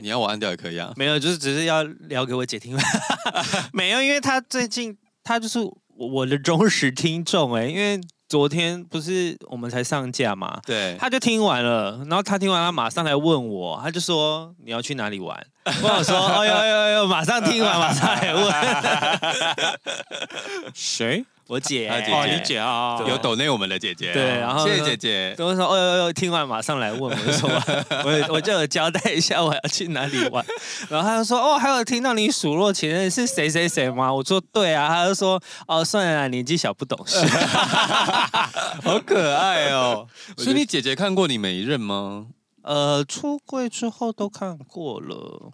你要我按掉也可以啊。没有，就是只是要聊给我姐听。没有，因为他最近他就是我的忠实听众哎，因为昨天不是我们才上架嘛，对，他就听完了，然后他听完他马上来问我，他就说你要去哪里玩？我想说，哎呦哎呦哎呦，马上听完 马上来问，谁？我姐，姐姐，哦，你姐啊，有抖内我们的姐姐，对，然后谢谢姐姐。跟我说，哦呦呦，听完马上来问，我就说，我我就有交代一下我要去哪里玩，然后他就说，哦，还有听到你数落前任是谁谁谁吗？我说对啊，他就说，哦，算了，年纪小不懂事，好可爱哦。所以你姐姐看过你每一任吗？呃，出柜之后都看过了，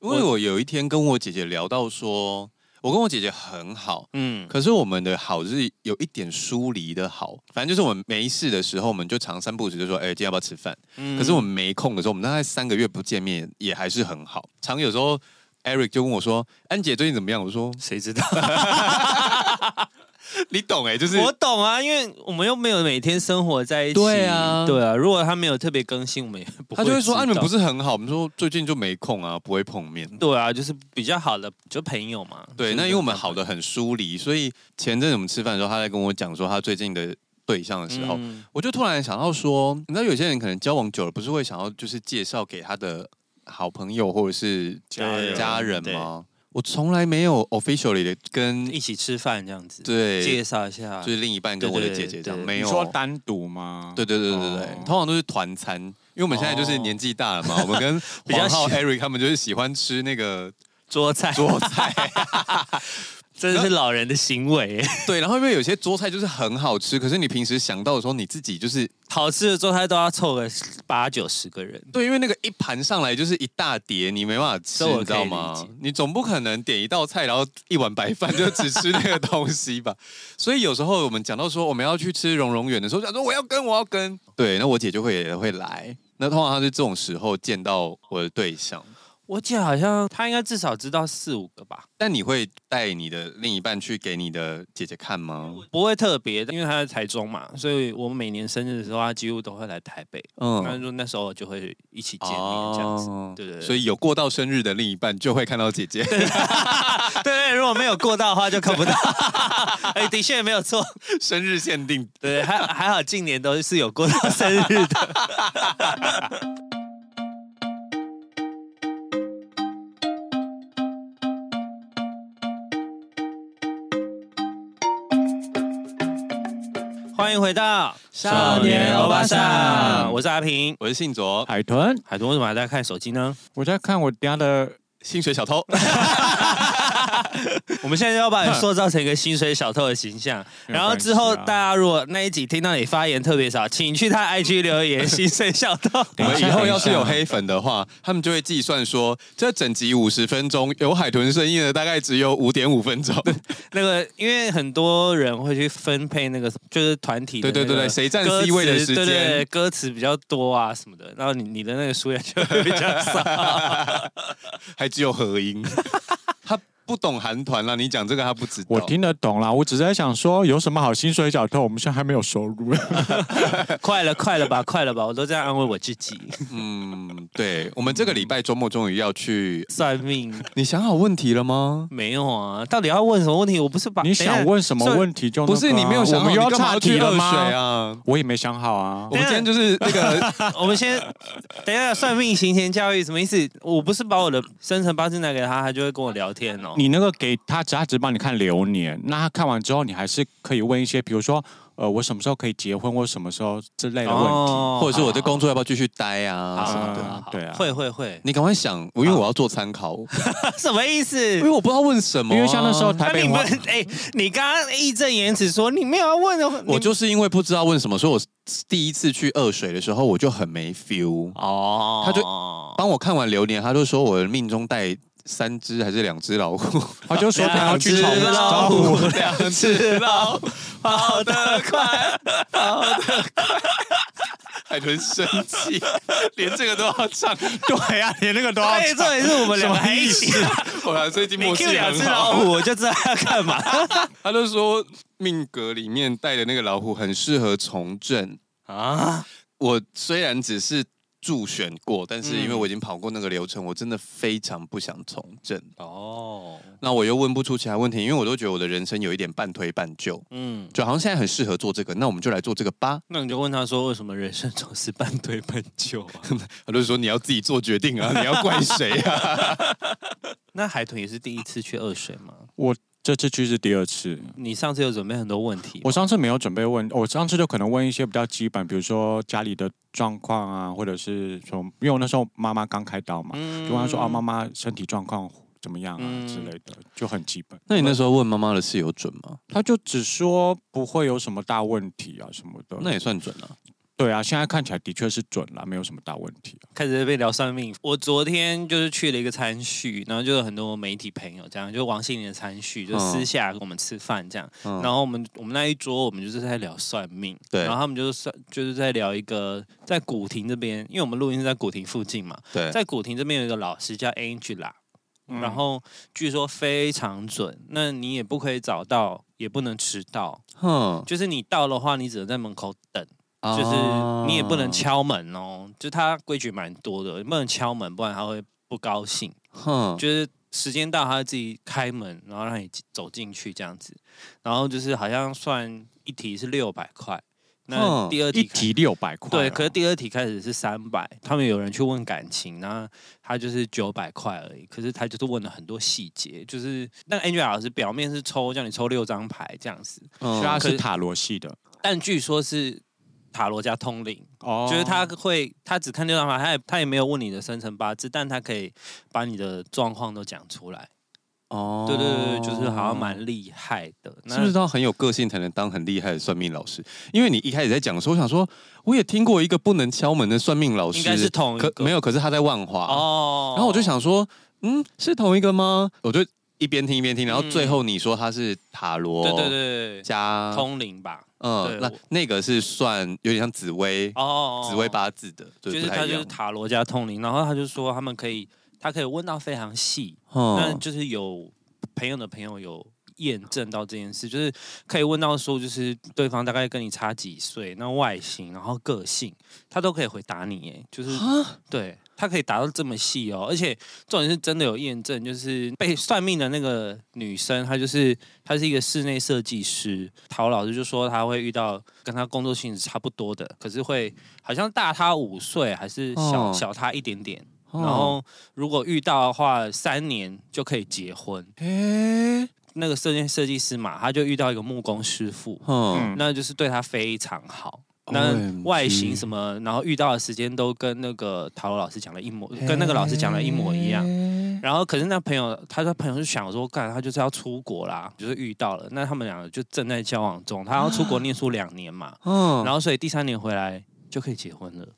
因为我有一天跟我姐姐聊到说。我跟我姐姐很好，嗯，可是我们的好是有一点疏离的好，反正就是我们没事的时候，我们就常三不五时就说，哎、欸，今天要不要吃饭？嗯，可是我们没空的时候，我们大概三个月不见面，也还是很好。常有时候，Eric 就问我说，安姐最近怎么样？我说，谁知道？你懂哎、欸，就是我懂啊，因为我们又没有每天生活在一起。对啊，对啊。如果他没有特别更新，我们也不会。他就会说啊，你们不是很好？我们说最近就没空啊，不会碰面。对啊，就是比较好的就朋友嘛。对，那因为我们好的很疏离，所以前阵子我们吃饭的时候，他在跟我讲说他最近的对象的时候，嗯、我就突然想到说，你知道有些人可能交往久了，不是会想要就是介绍给他的好朋友或者是家人家人吗？我从来没有 officially 的跟一起吃饭这样子，对，介绍一下，就是另一半跟我的姐姐这样，没有。说单独吗？对对对对对，通常都是团餐，因为我们现在就是年纪大了嘛，我们跟黄浩 Harry 他们就是喜欢吃那个桌菜，桌菜。真的是老人的行为，对。然后因为有些桌菜就是很好吃，可是你平时想到的时候，你自己就是好吃的桌菜都要凑个八九十个人。对，因为那个一盘上来就是一大碟，你没办法吃，你知道吗？你总不可能点一道菜，然后一碗白饭就只吃那个东西吧？所以有时候我们讲到说我们要去吃荣荣园的时候，讲说我要跟我要跟，对，那我姐就会也会来。那通常她是这种时候见到我的对象。我姐好像她应该至少知道四五个吧。但你会带你的另一半去给你的姐姐看吗？不会特别，因为她在台中嘛，所以我们每年生日的时候，她几乎都会来台北。嗯，那就那时候就会一起见面这样子。哦、对，对对。所以有过到生日的另一半就会看到姐姐。对，对对，如果没有过到的话就看不到。哎、欸，的确也没有错，生日限定。对，还还好，近年都是有过到生日的。欢迎回到少年欧巴桑，我是阿平，我是信卓，海豚，海豚为什么还在看手机呢？我在看我家的薪水小偷。我们现在要把你塑造成一个薪水小偷的形象，然后之后大家如果那一集听到你发言特别少，请去他 IG 留言“薪水小偷”。我们以后要是有黑粉的话，他们就会计算说，这整集五十分钟有海豚声音的大概只有五点五分钟。那个因为很多人会去分配那个，就是团体对对对对，谁占 C 位的时间，对对对，歌词比较多啊什么的，然后你你的那个数量就会比较少，还只有合音。他。不懂韩团了，你讲这个他不知道。我听得懂啦，我只是在想说，有什么好薪水小偷？我们现在还没有收入。快了，快了吧，快了吧，我都这样安慰我自己。嗯，对，我们这个礼拜周末终于要去 算命。你想好问题了吗？没有啊，到底要问什么问题？我不是把你想问什么问题就、那个、不是你没有想好，我们要岔题了吗？啊，我也没想好啊。我们今天就是那个，我们先等一下算命行前教育什么意思？我不是把我的生辰八字拿给他，他就会跟我聊天哦。你那个给他，只他只帮你看流年，那他看完之后，你还是可以问一些，比如说，呃，我什么时候可以结婚，或什么时候之类的问题，哦、或者是我的工作要不要继续待啊什么的。啊对啊，会会会，你赶快想，因为我要做参考。什么意思？因为我不知道问什么、啊。因为像那时候台北话，哎、欸，你刚刚义正言辞说你没有要问的，我就是因为不知道问什么，所以我第一次去二水的时候我就很没 feel。哦，他就帮我看完流年，他就说我的命中带。三只还是两只老虎？他就说他要去找老虎，两只老虎跑得快，跑得快。海豚生气，连这个都要唱。对呀、啊，连那个都要唱。对，这也是我们两个一起。我来最近默契很好。两只老虎，我就知道要干嘛。他就说命格里面带的那个老虎很适合从政啊。我虽然只是。助选过，但是因为我已经跑过那个流程，我真的非常不想从政。哦，那我又问不出其他问题，因为我都觉得我的人生有一点半推半就。嗯，就好像现在很适合做这个，那我们就来做这个吧。那你就问他说，为什么人生总是半推半就啊？他就说你要自己做决定啊，你要怪谁啊？那海豚也是第一次去二水吗？我。这次去是第二次。你上次有准备很多问题？我上次没有准备问，我上次就可能问一些比较基本，比如说家里的状况啊，或者是说，因为我那时候妈妈刚开刀嘛，嗯、就问他说啊，妈妈身体状况怎么样啊、嗯、之类的，就很基本。那你那时候问妈妈的事有准吗？他就只说不会有什么大问题啊什么的，那也算准了。对啊，现在看起来的确是准了，没有什么大问题。开始被聊算命，我昨天就是去了一个餐叙，然后就有很多媒体朋友这样，就王心凌的餐叙，就私下跟我们吃饭这样。嗯、然后我们我们那一桌，我们就是在聊算命。对。然后他们就是算，就是在聊一个在古亭这边，因为我们录音是在古亭附近嘛。对。在古亭这边有一个老师叫 Angela，、嗯、然后据说非常准，那你也不可以早到，也不能迟到。哼。就是你到的话，你只能在门口等。就是你也不能敲门哦，就他规矩蛮多的，你不能敲门，不然他会不高兴。哼，就是时间到，他会自己开门，然后让你走进去这样子。然后就是好像算一题是六百块，那第二题一题六百块，对。可是第二题开始是三百，他们有人去问感情，然后他就是九百块而已。可是他就是问了很多细节，就是那 Angela 老师表面是抽叫你抽六张牌这样子，嗯，他是塔罗系的，但据说是。塔罗加通灵，哦，就是他会，他只看六张牌，他也他也没有问你的生辰八字，但他可以把你的状况都讲出来。哦，对对对，就是好像蛮厉害的。是不是他很有个性才能当很厉害的算命老师？因为你一开始在讲的时候，我想说，我也听过一个不能敲门的算命老师，应该是同一个，可没有，可是他在万华。哦，然后我就想说，嗯，是同一个吗？我就一边听一边听，然后最后你说他是塔罗，对对对，加通灵吧。嗯，那那个是算有点像紫薇哦，紫薇八字的，就是他就是塔罗加通灵，然后他就说他们可以，他可以问到非常细，那就是有朋友的朋友有验证到这件事，就是可以问到说，就是对方大概跟你差几岁，那外形，然后个性，他都可以回答你，哎，就是对。他可以达到这么细哦，而且重点是真的有验证，就是被算命的那个女生，她就是她是一个室内设计师。陶老师就说她会遇到跟她工作性质差不多的，可是会好像大她五岁，还是小小她一点点。然后如果遇到的话，三年就可以结婚。诶，那个设计设计师嘛，他就遇到一个木工师傅，嗯，那就是对他非常好。那外形什么，然后遇到的时间都跟那个塔罗老师讲的一模，跟那个老师讲的一模一样。然后可是那朋友，他说朋友就想说，干他就是要出国啦，就是遇到了。那他们两个就正在交往中，他要出国念书两年嘛。嗯。然后所以第三年回来就可以结婚了。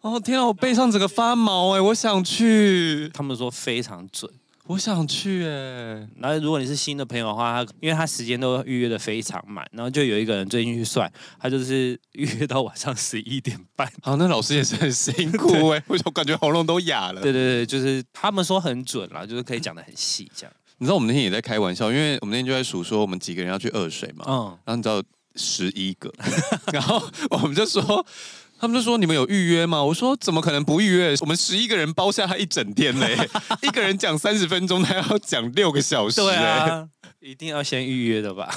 哦天啊，我背上整个发毛哎，我想去。他们说非常准。我想去哎，然后如果你是新的朋友的话，他因为他时间都预约的非常满，然后就有一个人最近去算，他就是预约到晚上 十一点半。好，那老师也是很辛苦哎，为什么感觉喉咙都哑了？对对对，就是他们说很准啦，就是可以讲的很细这样。你知道我们那天也在开玩笑，因为我们那天就在数说我们几个人要去二水嘛，嗯，然后你知道十一个，然后我们就说。他们就说，你们有预约吗？我说怎么可能不预约？我们十一个人包下他一整天嘞，一个人讲三十分钟，他要讲六个小时。对啊，一定要先预约的吧？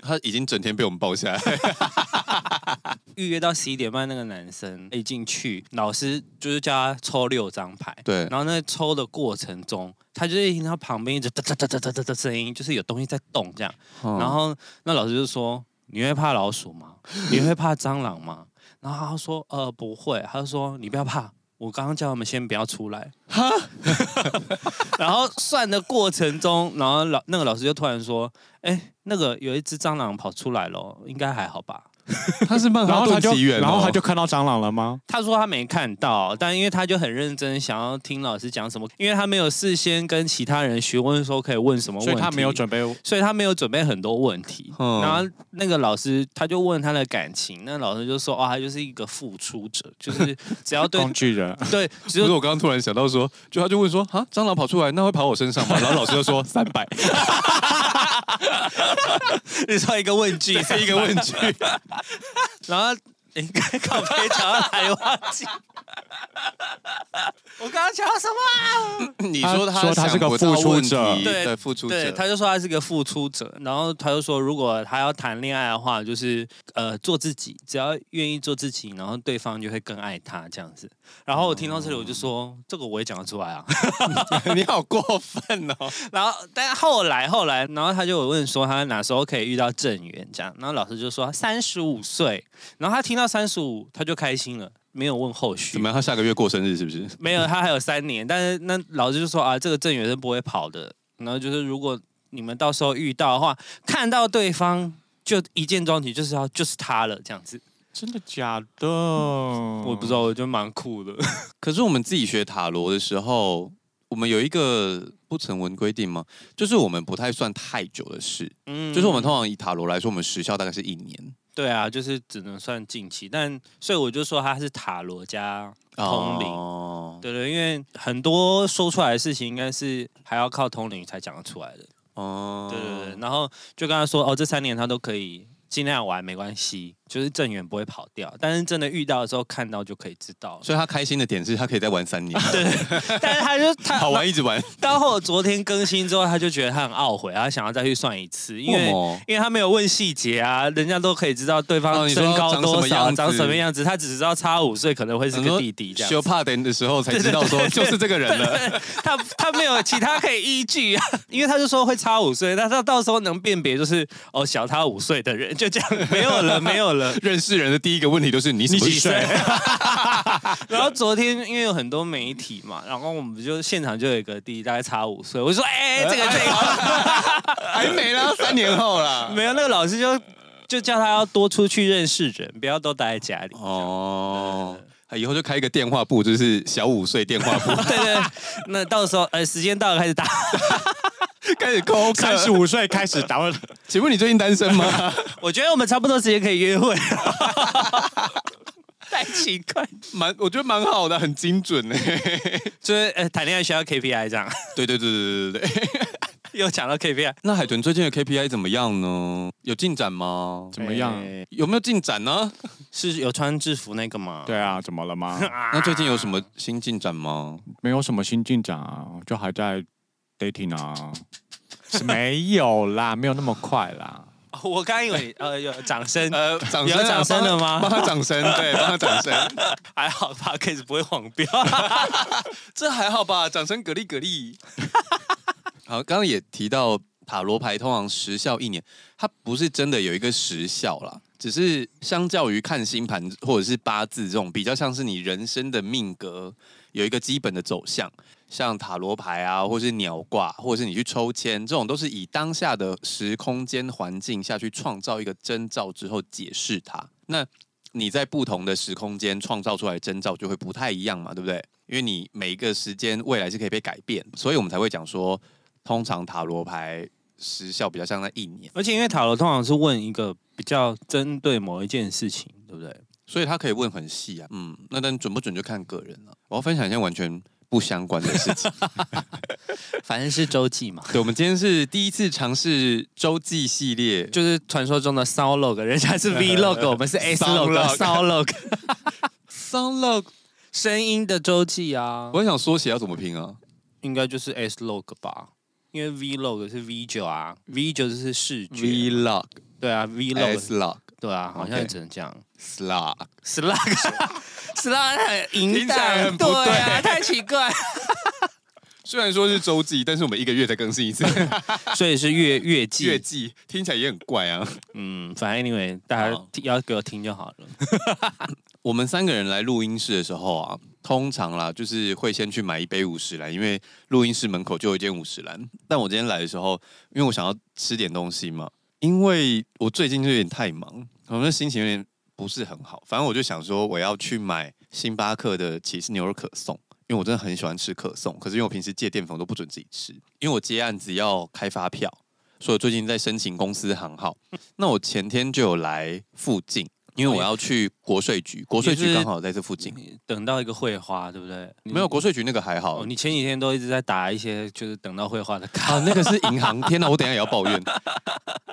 他已经整天被我们包下来。预约到十一点半，那个男生一进去，老师就是叫他抽六张牌。对，然后那抽的过程中，他就是听到旁边一直哒哒哒哒哒哒的声音，就是有东西在动这样。然后那老师就说：“你会怕老鼠吗？你会怕蟑螂吗？”然后他说：“呃，不会。”他就说：“你不要怕，我刚刚叫他们先不要出来。哈 ”然后算的过程中，然后老那个老师就突然说：“哎，那个有一只蟑螂跑出来了，应该还好吧？”他是曼哈顿奇缘，然后他就看到蟑螂了吗？他说他没看到，但因为他就很认真，想要听老师讲什么，因为他没有事先跟其他人询问说可以问什么问题，所以他没有准备，所以他没有准备很多问题。嗯、然后那个老师他就问他的感情，那老师就说哦，他就是一个付出者，就是只要对 工具人，对。只是我刚刚突然想到说，就他就问说啊，蟑螂跑出来，那会跑我身上吗？然后老师就说 三百。你说一个问句，是一个问句。然后应该靠背讲到哪里忘记？我刚刚讲到什么、啊？你说他说他是个付出者，对，付出者，对，他就说他是个付出者，然后他就说，如果他要谈恋爱的话，就是呃做自己，只要愿意做自己，然后对方就会更爱他这样子。然后我听到这里，我就说、嗯、这个我也讲得出来啊，你好过分哦。然后但后来后来，然后他就有问说他哪时候可以遇到郑源这样，然后老师就说三十五岁，然后他听到三十五他就开心了。没有问后续，怎么样？他下个月过生日是不是？没有，他还有三年。但是那老师就说啊，这个郑源是不会跑的。然后就是如果你们到时候遇到的话，看到对方就一见钟情，就是要就是他了这样子。真的假的？嗯，我不知道，我觉得蛮酷的。可是我们自己学塔罗的时候，我们有一个不成文规定吗？就是我们不太算太久的事。嗯，就是我们通常以塔罗来说，我们时效大概是一年。对啊，就是只能算近期，但所以我就说他是塔罗加通灵，哦、对对，因为很多说出来的事情应该是还要靠通灵才讲得出来的，哦，对对对，然后就跟他说，哦，这三年他都可以尽量玩，没关系。就是郑远不会跑掉，但是真的遇到的时候看到就可以知道。所以他开心的点是他可以再玩三年。对，但是他就他好玩一直玩。到后昨天更新之后，他就觉得他很懊悔，他想要再去算一次，因为因为他没有问细节啊，人家都可以知道对方身高多少，长什么样子，他只知道差五岁可能会是个弟弟这样。修帕等的时候才知道说就是这个人了。他他没有其他可以依据啊，因为他就说会差五岁，但他到时候能辨别就是哦小他五岁的人就这样没有了没有了认识人的。第一个问题都是你几岁？然后昨天因为有很多媒体嘛，然后我们就现场就有一个弟弟大概差五岁，我就说哎、欸，这个这个 还没了，三年后了。没有，那个老师就就叫他要多出去认识人，不要都待在家里。哦，他以后就开一个电话簿，就是小五岁电话簿。对，对对，那到时候呃时间到了开始打。开始扣，三十五岁开始打。请问你最近单身吗？我觉得我们差不多时间可以约会。太奇怪，蛮我觉得蛮好的，很精准呢。就是呃谈恋爱需要 KPI 这样。对对对对对对对。又讲到 KPI，那海豚最近的 KPI 怎么样呢？有进展吗？怎么样？有没有进展呢？是有穿制服那个吗？对啊，怎么了吗？那最近有什么新进展吗？没有什么新进展啊，就还在。Dating 啊，是没有啦，没有那么快啦。我刚以为呃有掌声，呃掌声有掌声了吗？帮他掌声，对，帮他掌声，还好吧，case 不会黄标，这还好吧，掌声，蛤蜊蛤蜊。好，刚刚也提到塔罗牌通常时效一年，它不是真的有一个时效啦，只是相较于看星盘或者是八字这种，比较像是你人生的命格有一个基本的走向。像塔罗牌啊，或是鸟卦，或者是你去抽签，这种都是以当下的时空间环境下去创造一个征兆之后解释它。那你在不同的时空间创造出来的征兆就会不太一样嘛，对不对？因为你每一个时间未来是可以被改变，所以我们才会讲说，通常塔罗牌时效比较像在一年。而且因为塔罗通常是问一个比较针对某一件事情，对不对？所以他可以问很细啊。嗯，那但准不准就看个人了。我要分享一下完全。不相关的事情，反正是周记嘛。对，我们今天是第一次尝试周记系列，就是传说中的 Sound Log，人家是 Vlog，我们是 S Log。Sound Log，Sound Log，声音的周记啊。我很想缩写要怎么拼啊？应该就是 S Log 吧，因为 Vlog 是 V 九啊，V 九就是视觉。Vlog，对啊，Vlog，S Log，对啊，好像也只能这样。Slug，Slug。是啦，很淫荡，对啊，太奇怪。虽然说是周记，但是我们一个月才更新一次，所以是月月季。月季听起来也很怪啊。嗯，反正 anyway，大家要给我听就好了。我们三个人来录音室的时候啊，通常啦，就是会先去买一杯五十兰，因为录音室门口就有一间五十兰。但我今天来的时候，因为我想要吃点东西嘛，因为我最近就有点太忙，我的心情有点。不是很好，反正我就想说，我要去买星巴克的起司牛肉可颂，因为我真的很喜欢吃可颂。可是因为我平时借淀粉都不准自己吃，因为我接案子要开发票，所以我最近在申请公司行号。那我前天就有来附近，因为我要去国税局，国税局刚好在这附近。等到一个会花，对不对？没有国税局那个还好。哦，你前几天都一直在打一些就是等到会花的卡。啊，那个是银行。天哪，我等一下也要抱怨。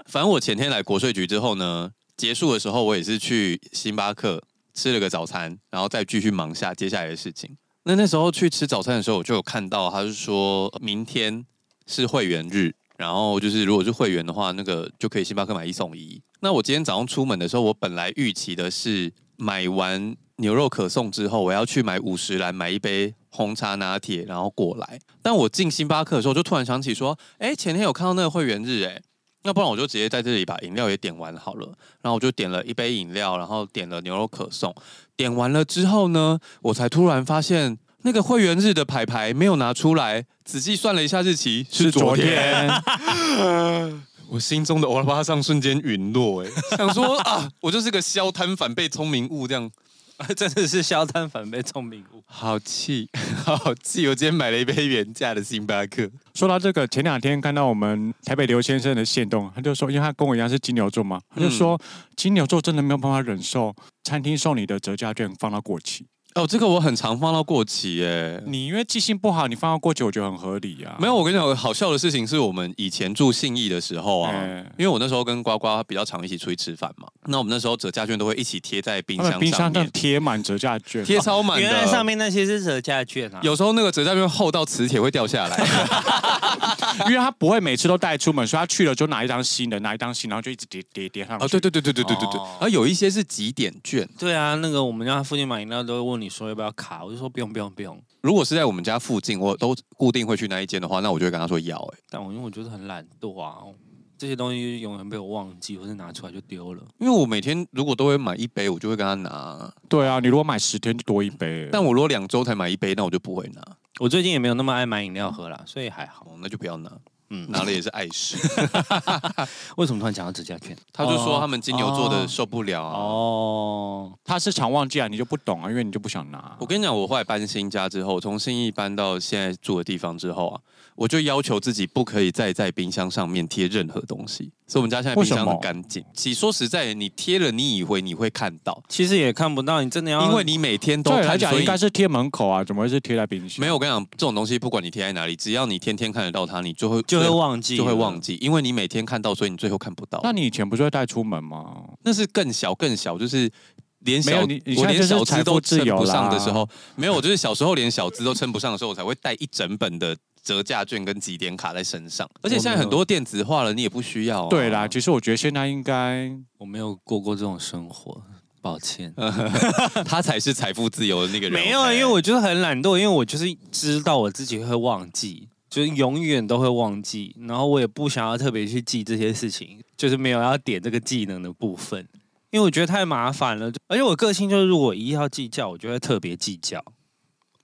反正我前天来国税局之后呢。结束的时候，我也是去星巴克吃了个早餐，然后再继续忙下接下来的事情。那那时候去吃早餐的时候，我就有看到，他是说明天是会员日，然后就是如果是会员的话，那个就可以星巴克买一送一。那我今天早上出门的时候，我本来预期的是买完牛肉可颂之后，我要去买五十来买一杯红茶拿铁，然后过来。但我进星巴克的时候，就突然想起说，哎，前天有看到那个会员日，哎，那不然我就直接在这里把饮料也点完好了。然后我就点了一杯饮料，然后点了牛肉可颂。点完了之后呢，我才突然发现那个会员日的牌牌没有拿出来。仔细算了一下日期，是昨天。我心中的欧拉巴桑瞬间陨落，哎，想说啊，我就是个消摊反被聪明误，这样 真的是消摊反被聪明误，好气，好气！我今天买了一杯原价的星巴克。说到这个，前两天看到我们台北刘先生的线动，他就说，因为他跟我一样是金牛座嘛，他就说、嗯、金牛座真的没有办法忍受餐厅送你的折价券放到过期。哦，这个我很常放到过期耶。你因为记性不好，你放到过期，我觉得很合理啊。没有，我跟你讲，好笑的事情是我们以前住信义的时候啊，因为我那时候跟呱呱比较常一起出去吃饭嘛，那我们那时候折价券都会一起贴在冰箱上面，冰箱上贴满折价券，贴超满的。原来上面那些是折价券啊。有时候那个折价券厚到磁铁会掉下来，因为他不会每次都带出门，所以他去了就拿一张新的，拿一张新，然后就一直叠叠叠上去。哦，对对对对对对对对。然后有一些是几点券。对啊，那个我们家附近买饮料都会问你说要不要卡。我就说不用不用不用。如果是在我们家附近，我都固定会去那一间的话，那我就会跟他说要。哎，但我因为我觉得很懒惰啊，这些东西永远被我忘记，或是拿出来就丢了。因为我每天如果都会买一杯，我就会跟他拿。对啊，你如果买十天就多一杯。但我如果两周才买一杯，那我就不会拿。我最近也没有那么爱买饮料喝啦，所以还好。那就不要拿。嗯，拿了也是碍事。为什么突然讲到指甲片？他就说他们金牛座的受不了啊。哦，他是常忘记啊，你就不懂啊，因为你就不想拿。我跟你讲，我后来搬新家之后，从新义搬到现在住的地方之后啊，我就要求自己不可以再在冰箱上面贴任何东西。所以我们家现在冰箱很干净。其实说实在，你贴了，你以为你会看到，其实也看不到。你真的要，因为你每天都看。来讲，应该是贴门口啊，怎么会是贴在冰箱？没有，我跟你讲，这种东西不管你贴在哪里，只要你天天看得到它，你就会就会忘记，就会忘记，因为你每天看到，所以你最后看不到。那你以前不是会带出门吗？那是更小更小，就是连小我连小资都称不上的时候，没有，我就是小时候连小资都称不上的时候，我才会带一整本的。折价券跟几点卡在身上，而且现在很多电子化了，你也不需要、啊。对啦，其实我觉得现在应该我没有过过这种生活，抱歉。他才是财富自由的那个人。没有，因为我就是很懒惰，因为我就是知道我自己会忘记，就是永远都会忘记，然后我也不想要特别去记这些事情，就是没有要点这个技能的部分，因为我觉得太麻烦了。而且我个性就是，如果一要计较，我就会特别计较。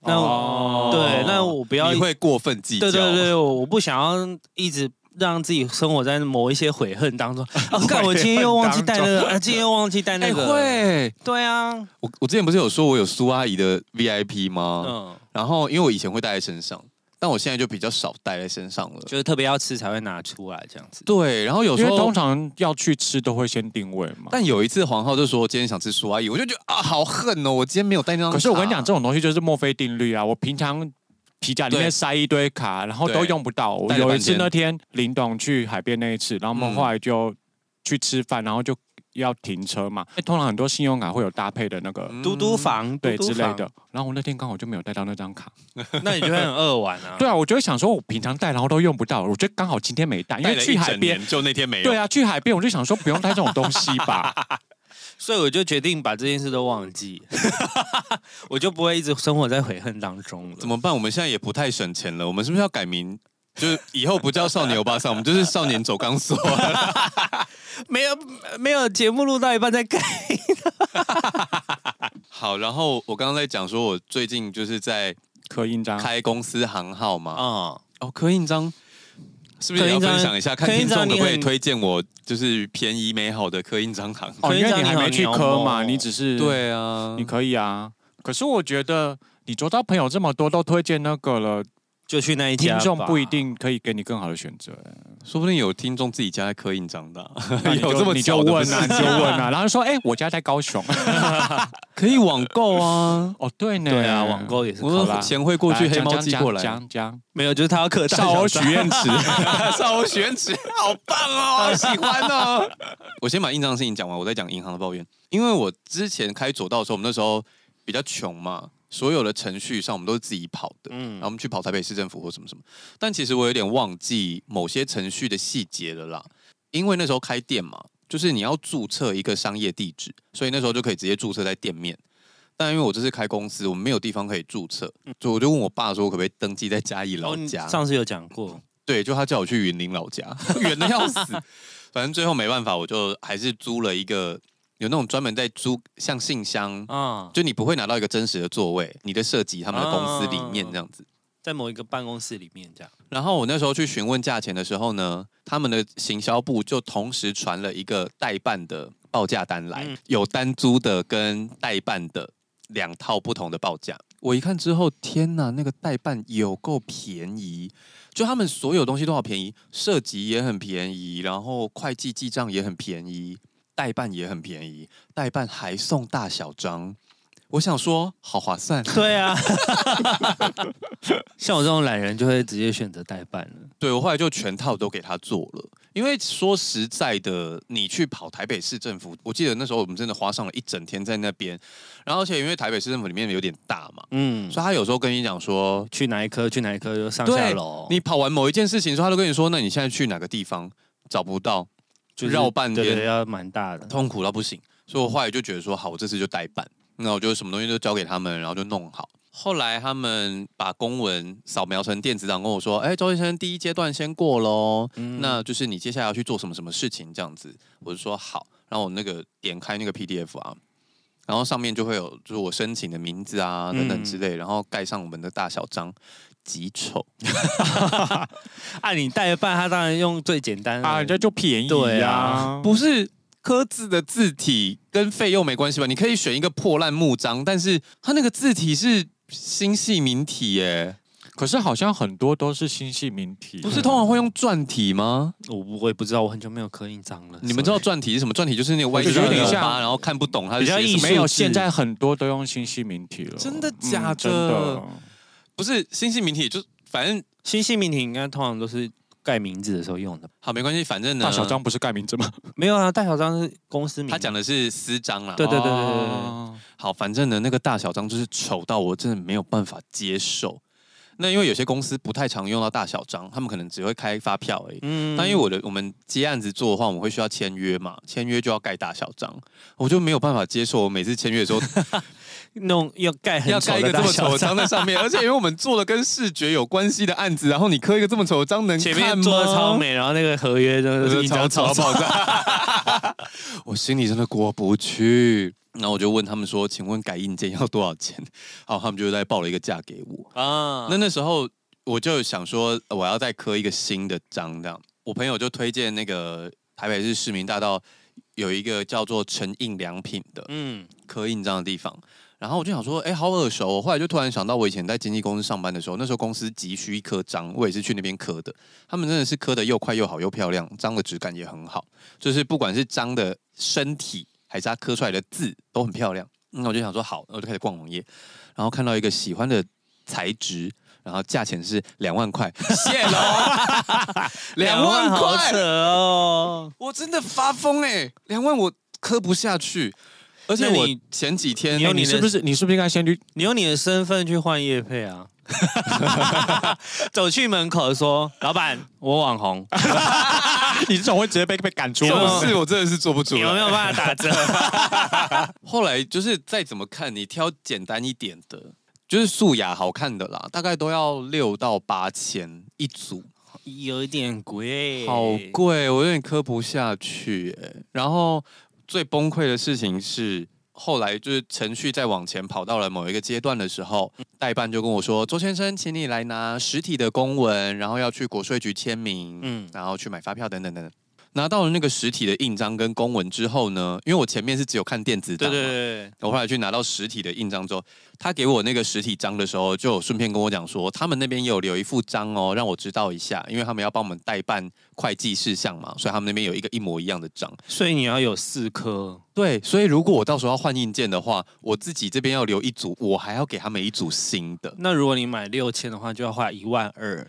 那我、哦、对，那我不要你会过分计较。对对对，我我不想要一直让自己生活在某一些悔恨当中。啊，看我今天又忘记带那个，啊，今天又忘记带那个。欸、会，对啊。我我之前不是有说我有苏阿姨的 VIP 吗？嗯。然后因为我以前会带在身上。但我现在就比较少带在身上了，就是特别要吃才会拿出来这样子。对，然后有时候通常要去吃都会先定位嘛。但有一次黄浩就说今天想吃苏阿姨，我就觉得啊好恨哦，我今天没有带那张。可是我跟你讲，这种东西就是墨菲定律啊。我平常皮夹里面塞一堆卡，然后都用不到。我有一次那天林董去海边那一次，然后我们后来就去吃饭，然后就。要停车嘛？通常很多信用卡会有搭配的那个嘟嘟房，对之类的。然后我那天刚好就没有带到那张卡，那你就会很扼腕啊。对啊，我就会想说，我平常带，然后都用不到。我觉得刚好今天没带，因为去海边就那天没有。对啊，去海边我就想说不用带这种东西吧，所以我就决定把这件事都忘记，我就不会一直生活在悔恨当中了。怎么办？我们现在也不太省钱了，我们是不是要改名？就是以后不叫少年欧巴桑，我们就是少年走钢索。没有没有节目录到一半再改。好，然后我刚刚在讲说，我最近就是在刻印章开公司行号嘛。啊哦，刻印章是不是也要分享一下？看听众可不可以推荐我，就是便宜美好的刻印章行？哦，因为你还没去刻嘛，你只是对啊，你可以啊。可是我觉得你周遭朋友这么多，都推荐那个了。就去那一家。听众不一定可以给你更好的选择，说不定有听众自己家在刻印长大，有这么你就问啊，你就问啊，然后说，哎，我家在高雄，可以网购啊。哦，对呢，对啊，网购也是。我说钱会过去，黑猫寄过来。讲讲，没有，就是他要刻少欧许愿池，少欧许愿池，好棒哦，好喜欢哦。我先把印章的事情讲完，我再讲银行的抱怨。因为我之前开左道的时候，我们那时候比较穷嘛。所有的程序上，我们都是自己跑的，嗯，然后我们去跑台北市政府或什么什么。但其实我有点忘记某些程序的细节了啦，因为那时候开店嘛，就是你要注册一个商业地址，所以那时候就可以直接注册在店面。但因为我这是开公司，我们没有地方可以注册，所以我就问我爸说，我可不可以登记在嘉义老家？哦，上次有讲过，对，就他叫我去云林老家，远的要死。反正最后没办法，我就还是租了一个。有那种专门在租像信箱啊，就你不会拿到一个真实的座位，你的设计他们的公司里面这样子，在某一个办公室里面这样。然后我那时候去询问价钱的时候呢，他们的行销部就同时传了一个代办的报价单来，嗯、有单租的跟代办的两套不同的报价。我一看之后，天哪，那个代办有够便宜，就他们所有东西都好便宜，设计也很便宜，然后会计记账也很便宜。代办也很便宜，代办还送大小章，我想说好划算。对啊，像我这种懒人就会直接选择代办了。对，我后来就全套都给他做了，因为说实在的，你去跑台北市政府，我记得那时候我们真的花上了一整天在那边，然后而且因为台北市政府里面有点大嘛，嗯，所以他有时候跟你讲说去哪一科去哪一科就上下楼，你跑完某一件事情之后，他都跟你说，那你现在去哪个地方找不到？就绕半天，对，要蛮大的，痛苦到不行。所以我后来就觉得说，好，我这次就代办，那我就什么东西都交给他们，然后就弄好。后来他们把公文扫描成电子档，跟我说，哎，周先生，第一阶段先过喽，嗯、那就是你接下来要去做什么什么事情这样子。我就说好，然后我那个点开那个 PDF 啊，然后上面就会有就是我申请的名字啊等等之类，然后盖上我们的大小章。极丑，按 你代办，他当然用最简单啊，人家就便宜呀。对啊，不是刻字的字体跟费用没关系吧？你可以选一个破烂木章，但是它那个字体是新系明体耶。可是好像很多都是新系明体，不是通常会用篆体吗？我不会，不知道，我很久没有刻印章了。你们知道篆体是什么？篆体就是那个外字有点然后看不懂它是写什么。没有，现在很多都用新系明体了。真的假的？真的。不是新细明体，就反正新细明体应该通常都是盖名字的时候用的。好，没关系，反正呢，大小章不是盖名字吗？没有啊，大小章是公司名。他讲的是私章啦。对对对对对对。哦、好，反正呢，那个大小章就是丑到我真的没有办法接受。那因为有些公司不太常用到大小章，他们可能只会开发票而已。嗯。但因为我的我们接案子做的话，我们会需要签约嘛，签约就要盖大小章，我就没有办法接受。我每次签约的时候。弄要盖很要盖一个这么丑的章在上面，而且因为我们做了跟视觉有关系的案子，然后你刻一个这么丑的章能？前面做的超美，然后那个合约真的是一 张超爆炸，我心里真的过不去。然后我就问他们说：“请问改印件要多少钱？”好，他们就在报了一个价给我啊。那那时候我就想说，我要再刻一个新的章，这样。我朋友就推荐那个台北市市民大道有一个叫做成印良品的，嗯，刻印章的地方。然后我就想说，哎，好耳熟哦。后来就突然想到，我以前在经纪公司上班的时候，那时候公司急需一刻章，我也是去那边刻的。他们真的是刻的又快又好又漂亮，章的质感也很好，就是不管是章的身体还是它刻出来的字都很漂亮。那我就想说，好，我就开始逛网页，然后看到一个喜欢的材质，然后价钱是两万块，谢喽，两万块好扯哦，我真的发疯哎，两万我刻不下去。而且我前几天，你，你是不是你是不是应该先去？你用你的身份去换叶配啊？走去门口说：“老板，我网红。”你这种会直接被被赶出吗？是我真的是做不出来，有没有办法打折？后来就是再怎么看，你挑简单一点的，就是素雅好看的啦，大概都要六到八千一组，有一点贵，好贵，我有点磕不下去哎。然后。最崩溃的事情是，后来就是程序再往前跑到了某一个阶段的时候，代办就跟我说：“周先生，请你来拿实体的公文，然后要去国税局签名，嗯，然后去买发票等等等等。”拿到了那个实体的印章跟公文之后呢，因为我前面是只有看电子档嘛，对对对，我后来去拿到实体的印章之后，他给我那个实体章的时候，就顺便跟我讲说，他们那边也有留一副章哦，让我知道一下，因为他们要帮我们代办会计事项嘛，所以他们那边有一个一模一样的章，所以你要有四颗，对，所以如果我到时候要换硬件的话，我自己这边要留一组，我还要给他们一组新的。那如果你买六千的话，就要花一万二。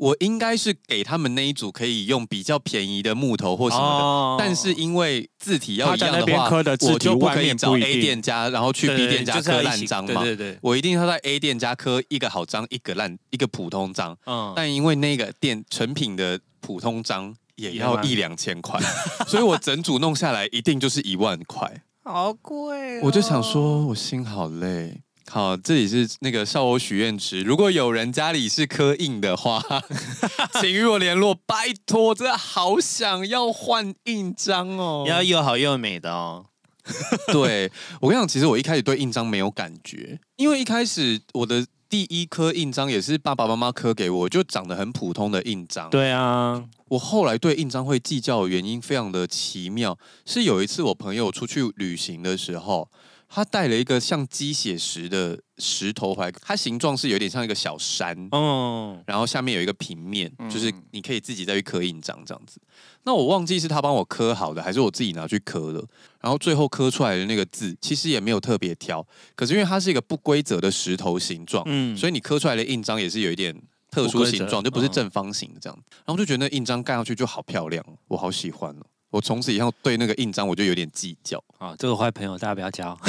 我应该是给他们那一组可以用比较便宜的木头或什么的，哦、但是因为字体要一样的话，的我就不可以找 A 店家，然后去 B 店家刻烂章嘛。对对对，我一定要在 A 店家刻一个好章，一个烂，一个普通章。嗯，但因为那个店成品的普通章也要一两千块，所以我整组弄下来一定就是一万块，好贵、哦。我就想说，我心好累。好，这里是那个少我许愿池。如果有人家里是刻印的话，请与我联络，拜托，真的好想要换印章哦，要又好又美的哦。对，我跟你讲，其实我一开始对印章没有感觉，因为一开始我的第一颗印章也是爸爸妈妈刻给我，就长得很普通的印章。对啊，我后来对印章会计较的原因非常的奇妙，是有一次我朋友出去旅行的时候。他带了一个像鸡血石的石头回来，它形状是有点像一个小山，嗯，然后下面有一个平面，就是你可以自己再去刻印章这样子。那我忘记是他帮我刻好的，还是我自己拿去刻的。然后最后刻出来的那个字，其实也没有特别挑，可是因为它是一个不规则的石头形状，嗯，所以你刻出来的印章也是有一点特殊形状，就不是正方形的这样。然后就觉得那印章盖上去就好漂亮，我好喜欢哦。我从此以后对那个印章我就有点计较啊，这个坏朋友大家不要交。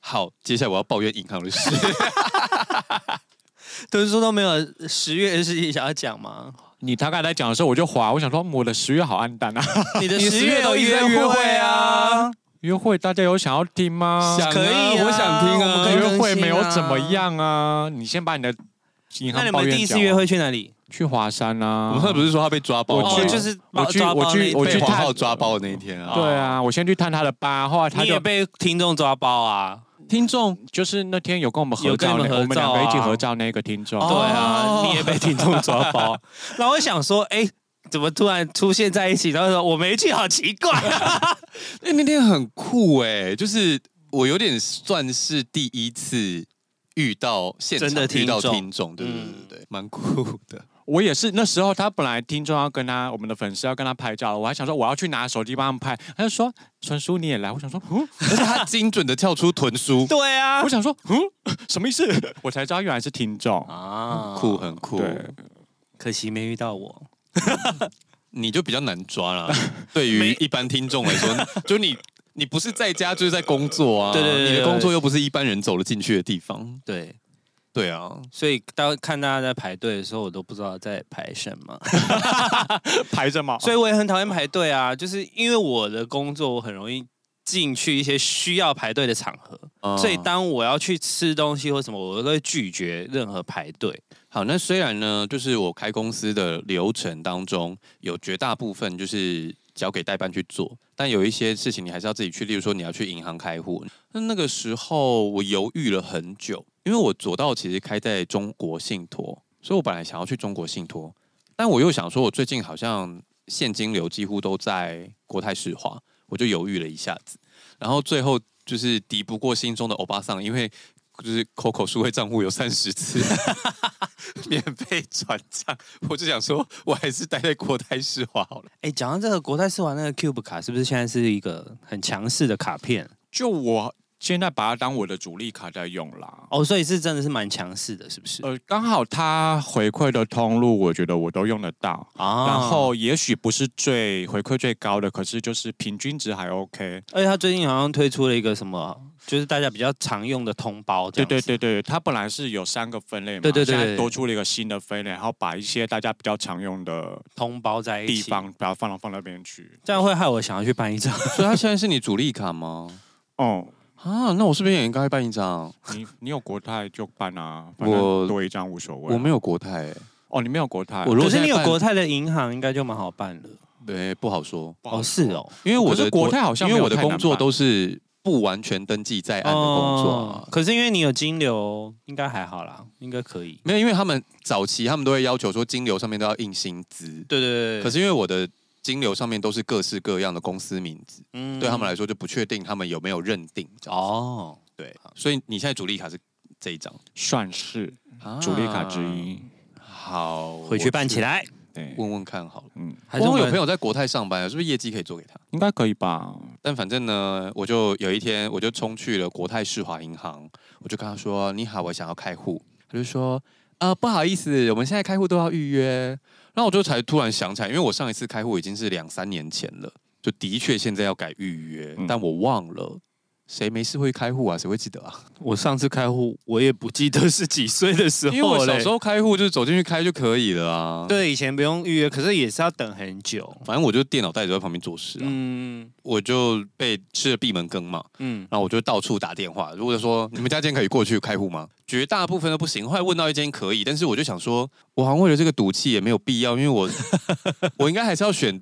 好，接下来我要抱怨银行的事。敦叔都没有十月的事情想要讲吗？你大概在讲的时候我就滑，我想说我的十月好暗淡啊。你的 十月都约会啊？约会大家有想要听吗？想可以，我想听啊。约会没有怎么样啊？你先把你的银行抱怨讲。那你们第一次约会去哪里？去华山啊！我们不是说他被抓包，我去就是我去我去我去探抓包的那一天啊！对啊，我先去探他的疤，后来他也被听众抓包啊！听众就是那天有跟我们合照，我们两个一起合照那个听众。对啊，你也被听众抓包。然后我想说，哎，怎么突然出现在一起？然后说我没去，好奇怪。那，那天很酷哎，就是我有点算是第一次遇到现场遇到听众，对对对对，蛮酷的。我也是，那时候他本来听众要跟他，我们的粉丝要跟他拍照，我还想说我要去拿手机帮他们拍，他就说豚叔你也来，我想说嗯，而且他精准的跳出豚叔，对啊，我想说嗯，什么意思？我才知道原来是听众。啊，酷很酷，对，可惜没遇到我，你就比较难抓了，对于一般听众来说，就你你不是在家就是在工作啊，对对对，你的工作又不是一般人走了进去的地方，对。对啊，所以当看大家在排队的时候，我都不知道在排什么 排什么。所以我也很讨厌排队啊，就是因为我的工作，我很容易进去一些需要排队的场合，嗯、所以当我要去吃东西或什么，我都会拒绝任何排队。好，那虽然呢，就是我开公司的流程当中，有绝大部分就是交给代办去做，但有一些事情你还是要自己去，例如说你要去银行开户，那那个时候我犹豫了很久。因为我左道其实开在中国信托，所以我本来想要去中国信托，但我又想说，我最近好像现金流几乎都在国泰世华，我就犹豫了一下子，然后最后就是敌不过心中的欧巴桑，因为就是 Coco 数位账户有三十次 免费转账，我就想说，我还是待在国泰世华好了。哎，讲到这个国泰世华那个 Cube 卡，是不是现在是一个很强势的卡片？就我。现在把它当我的主力卡在用啦，哦，所以是真的是蛮强势的，是不是？呃，刚好它回馈的通路，我觉得我都用得到啊。然后也许不是最回馈最高的，可是就是平均值还 OK。而且它最近好像推出了一个什么，就是大家比较常用的通包。对对对对，它本来是有三个分类嘛，对对对，现在多出了一个新的分类，然后把一些大家比较常用的通包在一起地方，把它放到放那边去，这样会害我想要去办一张。所以它现在是你主力卡吗？哦。啊，那我是不是也应该办一张？你你有国泰就办啊，我多一张无所谓。我没有国泰，哦，你没有国泰，可是你有国泰的银行，应该就蛮好办的。对，不好说。哦，是哦，因为我的国泰好像，因为我的工作都是不完全登记在案的工作、啊哦。可是因为你有金流，应该还好啦，应该可以。没有，因为他们早期他们都会要求说金流上面都要印薪资。对对对。可是因为我的金流上面都是各式各样的公司名字，嗯，对他们来说就不确定他们有没有认定。哦，对，所以你现在主力卡是这一张，算是主力卡之一。啊、好，回去办起来。对，问问看好了。嗯，还是我有朋友在国泰上班，是不是业绩可以做给他？应该可以吧。但反正呢，我就有一天，我就冲去了国泰世华银行，我就跟他说：“你好，我想要开户。”他就说：“呃，不好意思，我们现在开户都要预约。”然后我就才突然想起来，因为我上一次开户已经是两三年前了，就的确现在要改预约，嗯、但我忘了。谁没事会开户啊？谁会记得啊？我上次开户，我也不记得是几岁的时候。因为我小时候开户就是走进去开就可以了啊。对，以前不用预约，可是也是要等很久。反正我就电脑带着在旁边做事啊。嗯，我就被吃了闭门羹嘛。嗯，然后我就到处打电话。如果说你们家今天可以过去开户吗？绝大部分都不行。后来问到一间可以，但是我就想说，我好像为了这个赌气也没有必要，因为我 我应该还是要选。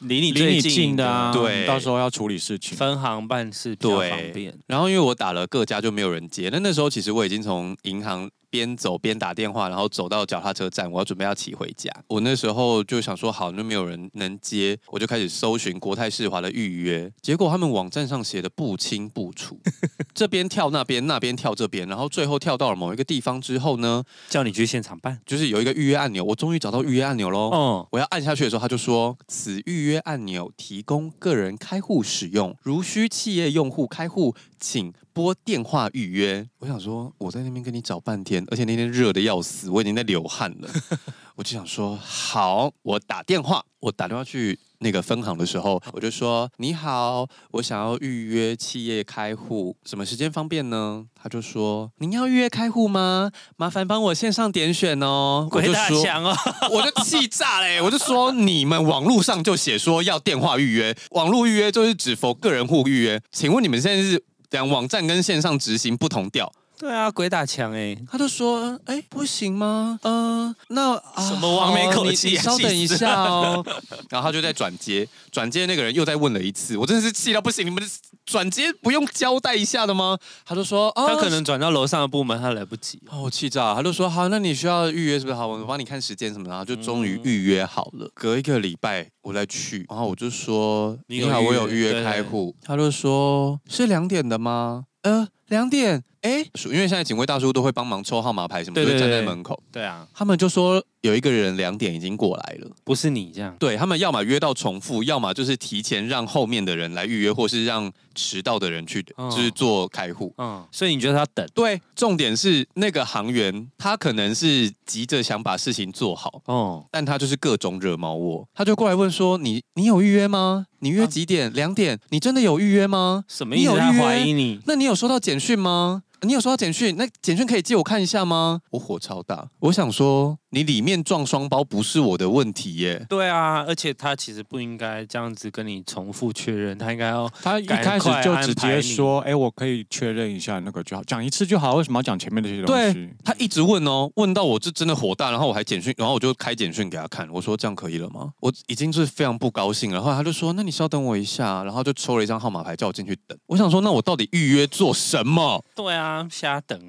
离你最近的啊，对，到时候要处理事情，分行办事比较方便。然后因为我打了各家就没有人接，那那时候其实我已经从银行。边走边打电话，然后走到脚踏车站，我要准备要骑回家。我那时候就想说，好，那没有人能接，我就开始搜寻国泰世华的预约。结果他们网站上写的不清不楚，这边跳那边，那边跳这边，然后最后跳到了某一个地方之后呢，叫你去现场办，就是有一个预约按钮。我终于找到预约按钮喽。嗯，我要按下去的时候，他就说此预约按钮提供个人开户使用，如需企业用户开户，请拨电话预约。我想说，我在那边跟你找半天，而且那天热的要死，我已经在流汗了。我就想说，好，我打电话，我打电话去那个分行的时候，我就说：“你好，我想要预约企业开户，什么时间方便呢？”他就说：“您要预约开户吗？麻烦帮我线上点选哦。”鬼打墙哦，我就气炸嘞！我就说：“你们网络上就写说要电话预约，网络预约就是只 for 个人户预约，请问你们现在是？”讲网站跟线上执行不同调，对啊，鬼打墙哎，他就说哎不行吗？嗯、呃，那什么完美口气，稍等一下哦。然后他就在转接，转接那个人又再问了一次，我真的是气到不行，你们转接不用交代一下的吗？他就说、哦、他可能转到楼上的部门，他来不及。哦，我气炸，他就说好，那你需要预约是不是？好，我帮你看时间什么的，然后就终于预约好了。嗯、隔一个礼拜我再去，然后我就说你好，我有预约开户，他就说是两点的吗？呃，两点，哎，因为现在警卫大叔都会帮忙抽号码牌什么，对对对，就站在门口。对啊，他们就说有一个人两点已经过来了，不是你这样。对，他们要么约到重复，要么就是提前让后面的人来预约，或是让迟到的人去，嗯、就是做开户。嗯，所以你觉得他等？对，重点是那个行员，他可能是急着想把事情做好，哦、嗯，但他就是各种惹毛我，他就过来问说：“你你有预约吗？”你约几点？两、啊、点？你真的有预约吗？什么意思？你有预约？怀疑你？那你有收到简讯吗？你有收到简讯？那简讯可以借我看一下吗？我火超大，我想说，你里面撞双包不是我的问题耶。对啊，而且他其实不应该这样子跟你重复确认，他应该要他一开始就直接说，哎，我可以确认一下那个就好，讲一次就好，为什么要讲前面那些东西？对，他一直问哦，问到我这真的火大，然后我还简讯，然后我就开简讯给他看，我说这样可以了吗？我已经是非常不高兴了，然后他就说，那你稍等我一下，然后就抽了一张号码牌叫我进去等。我想说，那我到底预约做什么？对啊，瞎等。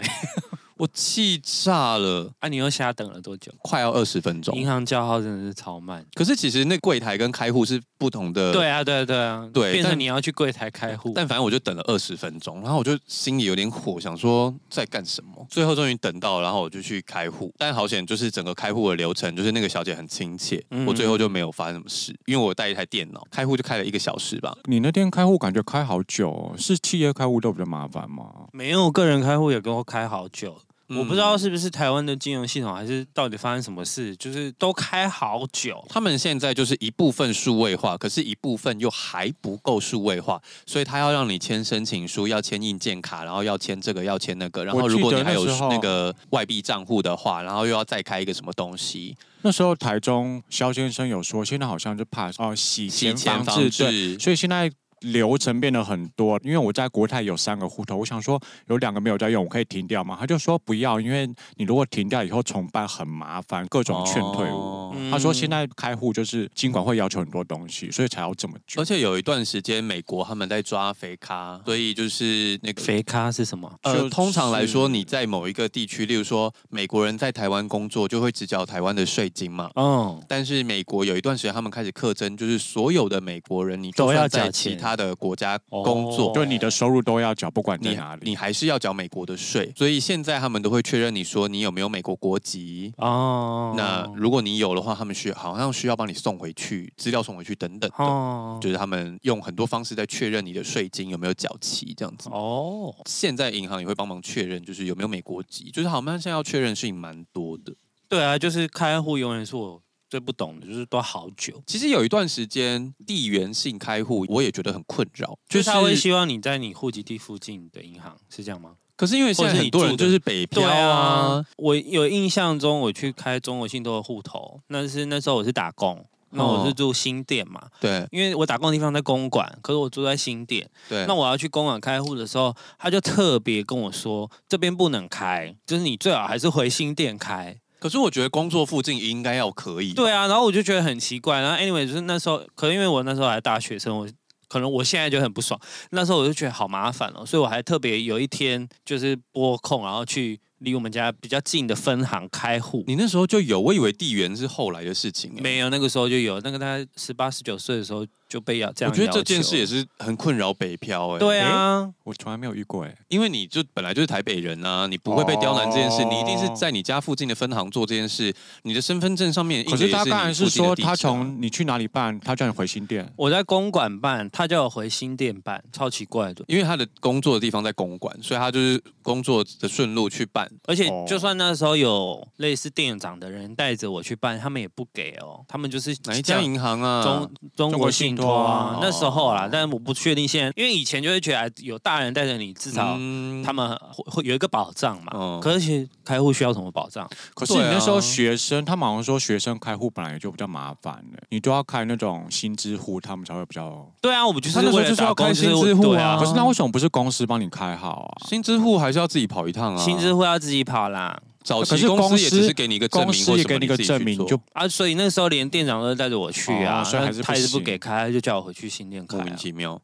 我气炸了！啊，你又瞎等了多久？快要二十分钟。银行叫号真的是超慢。可是其实那柜台跟开户是不同的。对啊，对啊，对啊，对。变成你要去柜台开户。但反正我就等了二十分钟，然后我就心里有点火，想说在干什么？最后终于等到，然后我就去开户。但好险，就是整个开户的流程，就是那个小姐很亲切，嗯、我最后就没有发生什么事，因为我带一台电脑，开户就开了一个小时吧。你那天开户感觉开好久，哦，是企业开户都比较麻烦吗？没有，个人开户也给我开好久。我不知道是不是台湾的金融系统，还是到底发生什么事，就是都开好久。他们现在就是一部分数位化，可是一部分又还不够数位化，所以他要让你签申请书，要签印鉴卡，然后要签这个，要签那个。然后如果你还有那个外币账户的话，然后又要再开一个什么东西。那时候台中肖先生有说，现在好像就怕哦洗钱防治，对，所以现在。流程变得很多，因为我在国泰有三个户头，我想说有两个没有在用，我可以停掉吗？他就说不要，因为你如果停掉以后重办很麻烦，各种劝退我。哦、他说现在开户就是金管会要求很多东西，所以才要这么久。而且有一段时间美国他们在抓肥咖，所以就是那个肥咖是什么？呃，就、通常来说你在某一个地区，例如说美国人在台湾工作，就会只缴台湾的税金嘛。嗯。但是美国有一段时间他们开始课征，就是所有的美国人你都要在其他的国家工作，就你的收入都要缴，不管你哪里，你，还是要缴美国的税。所以现在他们都会确认你说你有没有美国国籍哦。那如果你有的话，他们需好像需要帮你送回去资料，送回去等等的，哦、就是他们用很多方式在确认你的税金有没有缴齐这样子。哦，现在银行也会帮忙确认，就是有没有美国籍，就是好像现在要确认事情蛮多的。对啊，就是开户永远是我。最不懂的就是都好久。其实有一段时间地缘性开户，我也觉得很困扰。就是他会希望你在你户籍地附近的银行，是这样吗？可是因为现在很多人就是北漂啊。啊我有印象中，我去开中国信托的户头，那是那时候我是打工，那我是住新店嘛。对，因为我打工的地方在公馆，可是我住在新店。对，那我要去公馆开户的时候，他就特别跟我说，这边不能开，就是你最好还是回新店开。可是我觉得工作附近应该要可以。对啊，然后我就觉得很奇怪。然后 anyway 就是那时候，可能因为我那时候还大学生，我可能我现在就很不爽。那时候我就觉得好麻烦哦，所以我还特别有一天就是拨空，然后去离我们家比较近的分行开户。你那时候就有？我以为地缘是后来的事情。没有，那个时候就有。那个大概十八十九岁的时候。就被要这样，我觉得这件事也是很困扰北漂哎、欸。对啊，欸、我从来没有遇过哎、欸，因为你就本来就是台北人啊，你不会被刁难这件事，哦、你一定是在你家附近的分行做这件事，你的身份证上面。可是他当然是说他从你去哪里办，他叫你回新店。我在公馆办，他叫我回新店办，超奇怪的。因为他的工作的地方在公馆，所以他就是工作的顺路去办。而且就算那时候有类似店长的人带着我去办，他们也不给哦，他们就是哪一家银行啊？中中国信托啊，那。时候啦，但是我不确定现在，因为以前就会觉得有大人带着你，至少他们会有一个保障嘛。嗯、可是开户需要什么保障？可是你那时候学生，他们好像说学生开户本来也就比较麻烦的，你都要开那种新支户，他们才会比较。对啊，我们就是为了就是要开新支户啊。可是那为什么不是公司帮你开好啊？新支户还是要自己跑一趟啊？新支户要自己跑啦。早期公司也只是给你一个证明，公司也给你一个证明就啊，所以那时候连店长都带着我去啊，所以还是他还是不给开，就叫我回去新店开，莫名其妙。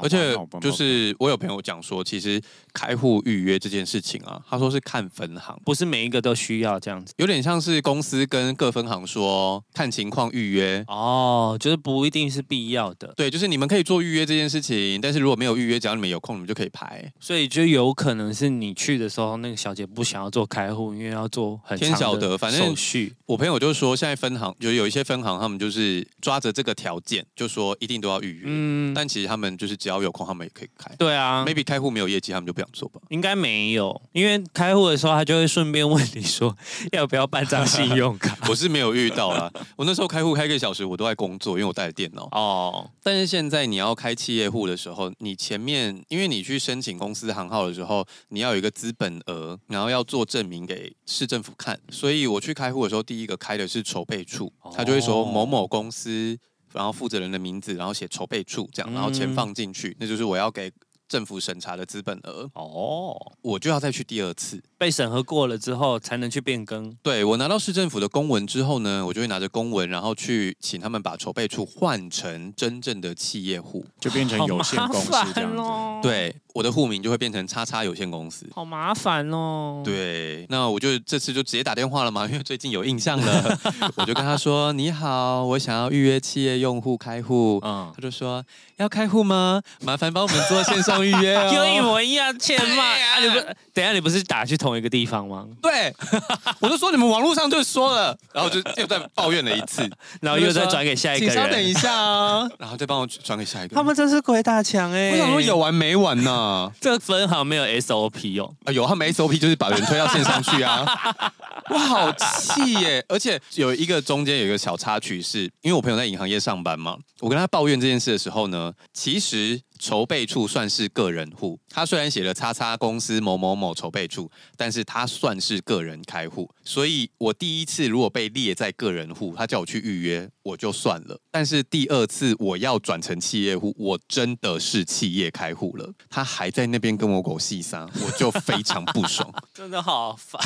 而且就是我有朋友讲说，其实开户预约这件事情啊，他说是看分行，不是每一个都需要这样子，有点像是公司跟各分行说看情况预约哦，就是不一定是必要的。对，就是你们可以做预约这件事情，但是如果没有预约，只要你们有空，你们就可以排。所以就有可能是你去的时候，那个小姐不想要做开户，因为要做很天晓得，反正手续。我朋友就说，现在分行就有一些分行，他们就是抓着这个条件，就说一定都要预约。嗯，但其实他们就是只要有空。他们也可以开，对啊，maybe 开户没有业绩，他们就不想做吧？应该没有，因为开户的时候，他就会顺便问你说 要不要办张信用卡。我是没有遇到啦，我那时候开户开一个小时，我都在工作，因为我带着电脑。哦，但是现在你要开企业户的时候，你前面因为你去申请公司行号的时候，你要有一个资本额，然后要做证明给市政府看，所以我去开户的时候，第一个开的是筹备处，他就会说某某公司。然后负责人的名字，然后写筹备处这样，然后钱放进去，嗯、那就是我要给政府审查的资本额。哦，我就要再去第二次。被审核过了之后，才能去变更。对，我拿到市政府的公文之后呢，我就会拿着公文，然后去请他们把筹备处换成真正的企业户，就变成有限公司这样子。哦、对，我的户名就会变成叉叉有限公司。好麻烦哦。对，那我就这次就直接打电话了嘛，因为最近有印象了，我就跟他说：“你好，我想要预约企业用户开户。”嗯，他就说：“要开户吗？麻烦帮我们做线上预约哦。”就一模一样，欠骂 啊！你不，等一下你不是打去同一个地方吗？对，我就说你们网络上就说了，然后就又再抱怨了一次，然后又再转给下一个人，请稍等一下啊，然后再帮我转给下一个。他们真是鬼打墙哎！我想说有完没完呢？这个分行没有 SOP 哦，啊有，他们 SOP 就是把人推到线上去啊！我好气耶！而且有一个中间有一个小插曲是，因为我朋友在银行业上班嘛，我跟他抱怨这件事的时候呢，其实筹备处算是个人户。他虽然写了“叉叉公司某某某筹备处”，但是他算是个人开户。所以我第一次如果被列在个人户，他叫我去预约，我就算了。但是第二次我要转成企业户，我真的是企业开户了。他还在那边跟我狗戏撒，我就非常不爽，真的好烦。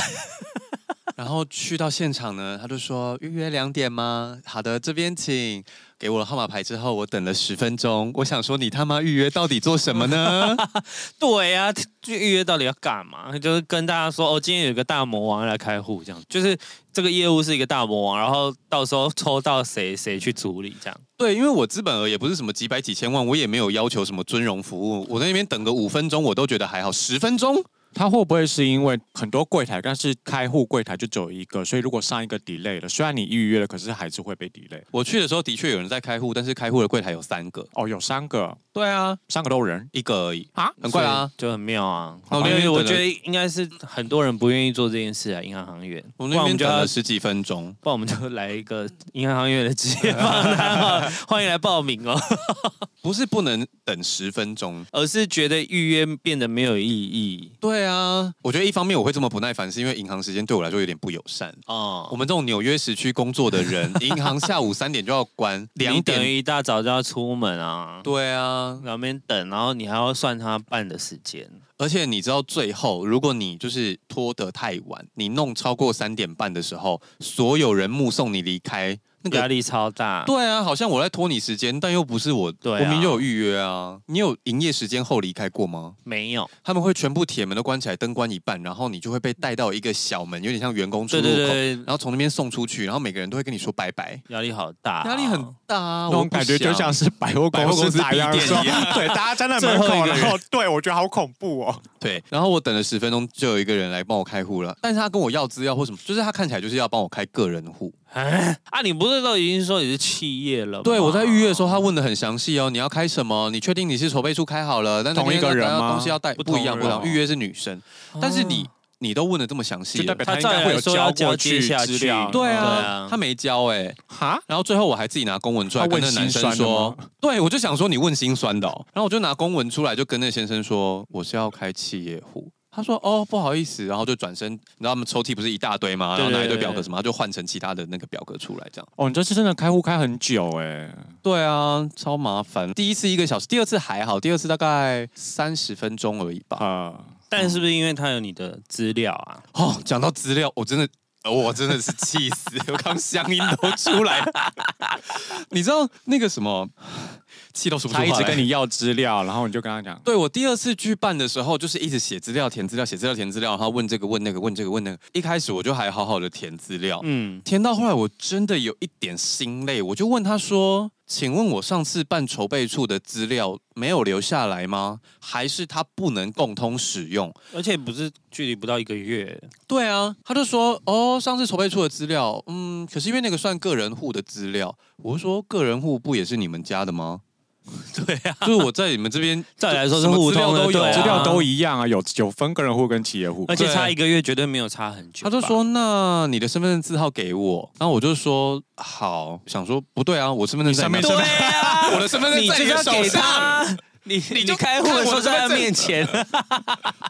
然后去到现场呢，他就说预约两点吗？好的，这边请。给我了号码牌之后，我等了十分钟。我想说，你他妈预约到底做什么呢？对呀、啊，预约到底要干嘛？就是跟大家说，哦，今天有个大魔王来开户，这样。就是这个业务是一个大魔王，然后到时候抽到谁谁去处理，这样。对，因为我资本额也不是什么几百几千万，我也没有要求什么尊荣服务。我在那边等个五分钟，我都觉得还好。十分钟。他会不会是因为很多柜台，但是开户柜台就只有一个，所以如果上一个 delay 了，虽然你预约了，可是还是会被 delay。我去的时候的确有人在开户，但是开户的柜台有三个。哦，有三个。对啊，三个都有人，一个而已啊，很快啊，就很妙啊。因为我觉得应该是很多人不愿意做这件事啊，银行行员。我们那边等了十几分钟，不然我们就来一个银行行员的职业访谈，欢迎来报名哦。不是不能等十分钟，而是觉得预约变得没有意义。对啊，我觉得一方面我会这么不耐烦，是因为银行时间对我来说有点不友善啊。我们这种纽约时区工作的人，银行下午三点就要关，两点一大早就要出门啊。对啊，两边等，然后你还要算他办的时间。而且你知道，最后如果你就是拖得太晚，你弄超过三点半的时候，所有人目送你离开。那个压力超大，对啊，好像我在拖你时间，但又不是我，对啊、我明明就有预约啊。你有营业时间后离开过吗？没有，他们会全部铁门都关起来，灯关一半，然后你就会被带到一个小门，有点像员工出入口，然后从那边送出去，然后每个人都会跟你说拜拜。压力好大，压力很大啊！那种感觉就像是百货公司打烊一样，对，大家站在门口，然后对我觉得好恐怖哦。对，然后我等了十分钟，就有一个人来帮我开户了，但是他跟我要资料或什么，就是他看起来就是要帮我开个人户。哎，啊，你不是都已经说你是企业了吗？对，我在预约的时候，他问的很详细哦。你要开什么？你确定你是筹备处开好了？但同一个人吗？东西要带不一样，不一样。预约是女生，但是你你都问的这么详细，他应该会有交过去资料。对啊，他没交哎，哈。然后最后我还自己拿公文出来跟那男生说，对，我就想说你问心酸的，然后我就拿公文出来就跟那先生说，我是要开企业户。他说：“哦，不好意思。”然后就转身，你知道他们抽屉不是一大堆吗？然后拿一堆表格什么，他就换成其他的那个表格出来，这样。哦，你这次真的开户开很久哎。对啊，超麻烦。第一次一个小时，第二次还好，第二次大概三十分钟而已吧。啊，但是不是因为他有你的资料啊？哦，讲到资料，我真的，我真的是气死，我刚乡音都出来了。你知道那个什么？气都说不出话来。他一直跟你要资料，然后你就跟他讲。对，我第二次去办的时候，就是一直写资料、填资料、写资料、填资料，然后问这个、问那个、问这个、问那个。一开始我就还好好的填资料，嗯，填到后来我真的有一点心累，我就问他说：“请问我上次办筹备处的资料没有留下来吗？还是他不能共通使用？而且不是距离不到一个月。”对啊，他就说：“哦，上次筹备处的资料，嗯，可是因为那个算个人户的资料。”我说：“个人户不也是你们家的吗？” 对呀、啊，就是我在你们这边，再来说是互通的，对、啊，资料都一样啊，有有分个人户跟企业户，而且差一个月绝对没有差很久。他就说：“那你的身份证字号给我。”然后我就说：“好。”想说不对啊，我身份证上面，对啊，我的身份证在你的手上，你 你就开户的时候在他面前，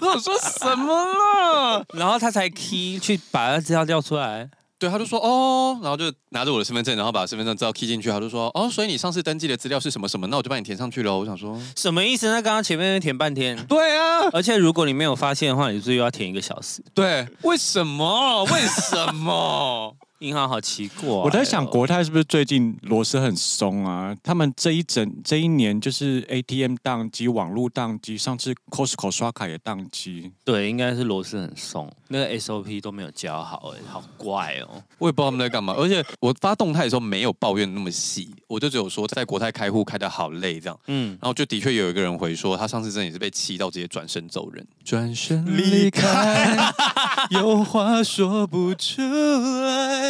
我说什么了？然后他才 key 去把他资料调出来。对，他就说哦，然后就拿着我的身份证，然后把身份证资料 key 进去，他就说哦，所以你上次登记的资料是什么什么？那我就帮你填上去了。我想说什么意思？那刚刚前面填半天。对啊，而且如果你没有发现的话，你是又要填一个小时。对，为什么？为什么？银行好奇怪，我在想国泰是不是最近螺丝很松啊？他们这一整这一年就是 ATM 宕机、网络宕机，上次 Costco 刷卡也宕机。对，应该是螺丝很松，那个 SOP 都没有教好，哎，好怪哦。我也不知道他们在干嘛。而且我发动态的时候没有抱怨那么细，我就只有说在国泰开户开得好累这样。嗯，然后就的确有一个人回说，他上次真的也是被气到直接转身走人，转身离开，有话说不出来。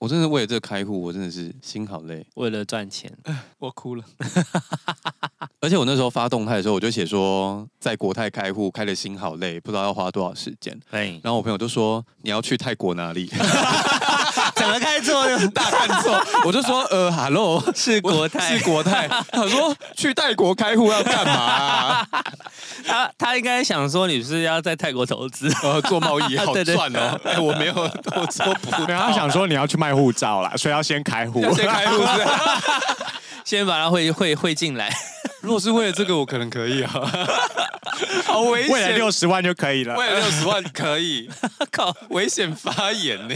我真的为了这个开户，我真的是心好累。为了赚钱，我哭了。而且我那时候发动态的时候，我就写说在国泰开户开的心好累，不知道要花多少时间。然后我朋友就说，你要去泰国哪里？整个开错 大看错，我就说呃，Hello，是国泰，是国泰。他说去泰国开户要干嘛啊？他他应该想说你是要在泰国投资，呃，做贸易 好赚哦。哎，我没有，我做不到。他想说你要去卖护照啦，所以要先开户，先开户是。先把它汇汇汇进来。如果是为了这个，我可能可以啊。好危险，为了六十万就可以了。为了六十万可以，靠，危险发言呢。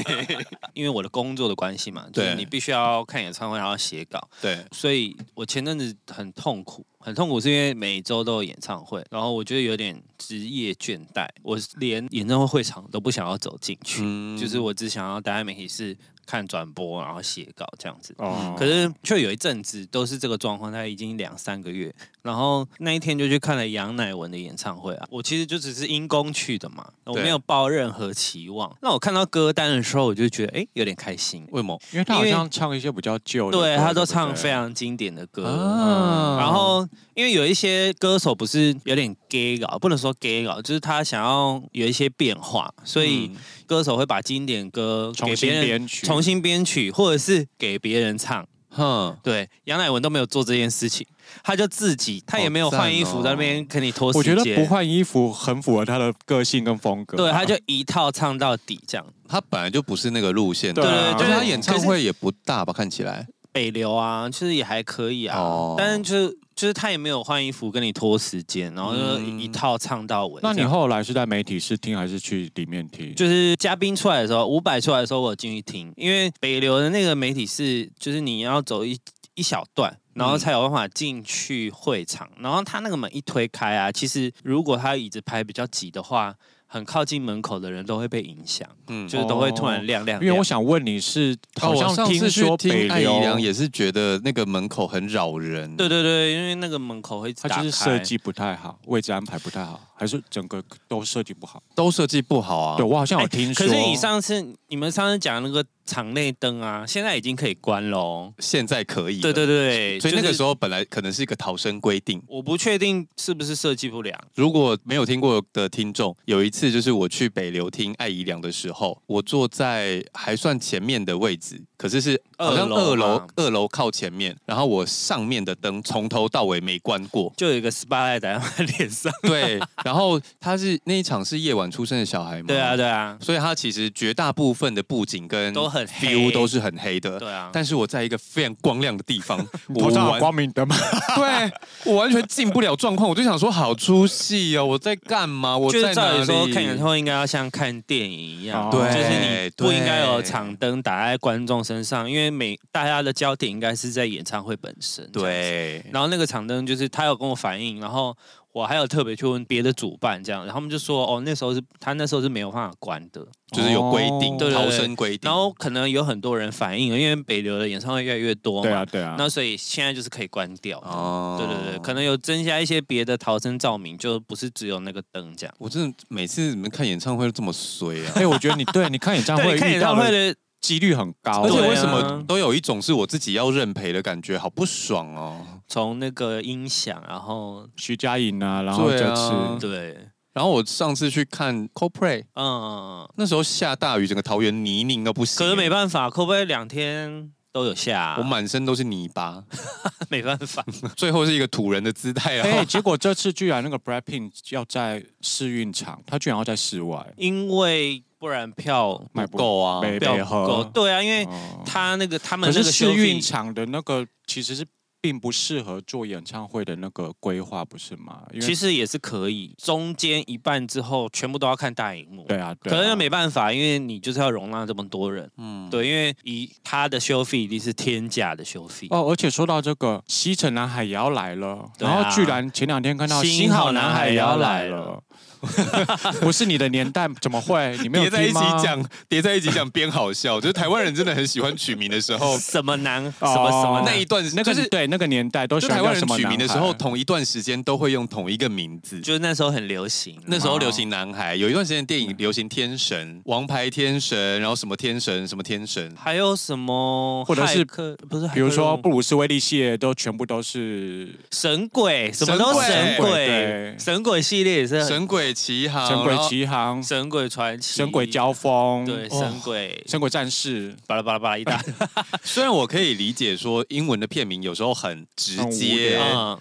因为我的工作的关系嘛，就是，你必须要看演唱会，然后写稿。对，所以我前阵子很痛苦，很痛苦，是因为每周都有演唱会，然后我觉得有点职业倦怠，我连演唱会会场都不想要走进去，嗯、就是我只想要待在媒体室。看转播，然后写稿这样子。哦。可是却有一阵子都是这个状况，他已经两三个月。然后那一天就去看了杨乃文的演唱会啊。我其实就只是因公去的嘛，我没有抱任何期望。那我看到歌单的时候，我就觉得哎，有点开心。为什么？因为他好像唱一些比较旧的。对，他都唱非常经典的歌。啊。然后因为有一些歌手不是有点 gay 搞，不能说 gay 搞，就是他想要有一些变化，所以。歌手会把经典歌给别人重新编曲，或者是给别人唱。哼，对，杨乃文都没有做这件事情，他就自己，他也没有换衣服在那边跟你拖时间。我觉得不换衣服很符合他的个性跟风格。对，他就一套唱到底这样。他本来就不是那个路线的，对，就是他演唱会也不大吧？看起来北流啊，其实也还可以啊，哦、但是就是。就是他也没有换衣服跟你拖时间，然后就一套唱到尾。那你后来是在媒体室听还是去里面听？就是嘉宾出来的时候，五百出来的时候，我进去听。因为北流的那个媒体是，就是你要走一一小段，然后才有办法进去会场。然后他那个门一推开啊，其实如果他椅子排比较挤的话。很靠近门口的人都会被影响，嗯，就是都会突然亮亮，亮。因为我想问你是，好像听说北流艾怡良也是觉得那个门口很扰人。对对对，因为那个门口会，它就是设计不太好，位置安排不太好。还是整个都设计不好，都设计不好啊！对，我好像有听说。可是你上次你们上次讲那个场内灯啊，现在已经可以关喽。现在可以。对对对，所以那个时候本来可能是一个逃生规定。我不确定是不是设计不良。如果没有听过的听众，有一次就是我去北流听艾怡良的时候，我坐在还算前面的位置，可是是好像二楼二楼靠前面，然后我上面的灯从头到尾没关过，就有一个 spotlight 在脸上。对。然后他是那一场是夜晚出生的小孩吗？对啊，对啊，所以他其实绝大部分的布景跟都很 feel 都是很黑的。对啊，但是我在一个非常光亮的地方，我上有光明灯嘛？对，我完全进不了状况，我就想说好出戏哦，我在干嘛？我在哪里？说看演唱会应该要像看电影一样，对，就是你不应该有场灯打在观众身上，因为每大家的焦点应该是在演唱会本身。对，然后那个场灯就是他有跟我反映，然后。我还有特别去问别的主办，这样，然后他们就说，哦，那时候是他那时候是没有办法关的，就是有规定，对，逃生规定。然后可能有很多人反映，因为北流的演唱会越来越多嘛，对啊，对啊。那所以现在就是可以关掉，哦，对对对，可能有增加一些别的逃生照明，就不是只有那个灯这样。我真的每次你们看演唱会都这么衰啊！哎，我觉得你对你看演唱会，看演唱会的。几率很高，而且为什么都有一种是我自己要认赔的感觉，好不爽哦。从那个音响，然后徐佳莹啊，然后这次对，然后我上次去看 Coldplay，嗯，那时候下大雨，整个桃园泥泞到不行。可是没办法，Coldplay 两天都有下，我满身都是泥巴，没办法。最后是一个土人的姿态啊。哎，结果这次居然那个 Blackpink 要在试运场，他居然要在室外，因为。不然票不够啊，票不够。对啊，因为他那个他们那个试运场的那个其实是并不适合做演唱会的那个规划，不是吗？其实也是可以，中间一半之后全部都要看大荧幕。对啊，可能又没办法，因为你就是要容纳这么多人。嗯，对，因为以他的收费一定是天价的收费。哦，而且说到这个，西城男孩也要来了，然后居然前两天看到新好男孩也要来了。不是你的年代，怎么会？你没有叠在一起讲，叠在一起讲，编好笑。就是台湾人真的很喜欢取名的时候，什么男，什么什么那一段，那个是对那个年代都喜欢台湾人取名的时候，同一段时间都会用同一个名字，就是那时候很流行。那时候流行男孩，有一段时间电影流行天神、王牌天神，然后什么天神、什么天神，还有什么或者是不是？比如说布鲁斯威利系列都全部都是神鬼，什么都神鬼，神鬼系列也是神鬼。鬼奇航，神鬼奇航，神鬼传奇，神鬼交锋，对，神鬼，神鬼战士，巴拉巴拉巴拉一大。虽然我可以理解说英文的片名有时候很直接，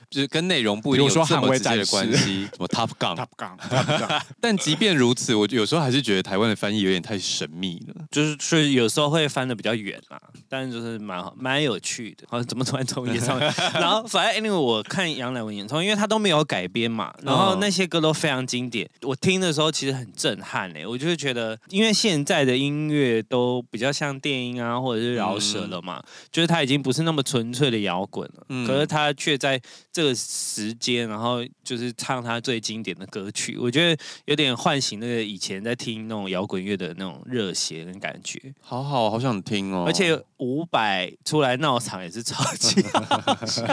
就是跟内容不一定有这么直接的关系，什么 Top Gun，Top Gun，但即便如此，我有时候还是觉得台湾的翻译有点太神秘了，就是所以有时候会翻的比较远啊，但是就是蛮好，蛮有趣的。好，怎么突然从演唱会？然后反正因为我看杨乃文演唱会，因为他都没有改编嘛，然后那些歌都非常经典。我听的时候其实很震撼哎，我就是觉得，因为现在的音乐都比较像电音啊，或者是饶舌了嘛，嗯、就是他已经不是那么纯粹的摇滚了。嗯、可是他却在这个时间，然后就是唱他最经典的歌曲，我觉得有点唤醒那个以前在听那种摇滚乐的那种热血跟感觉。好好好想听哦！而且伍佰出来闹场也是超级 好笑，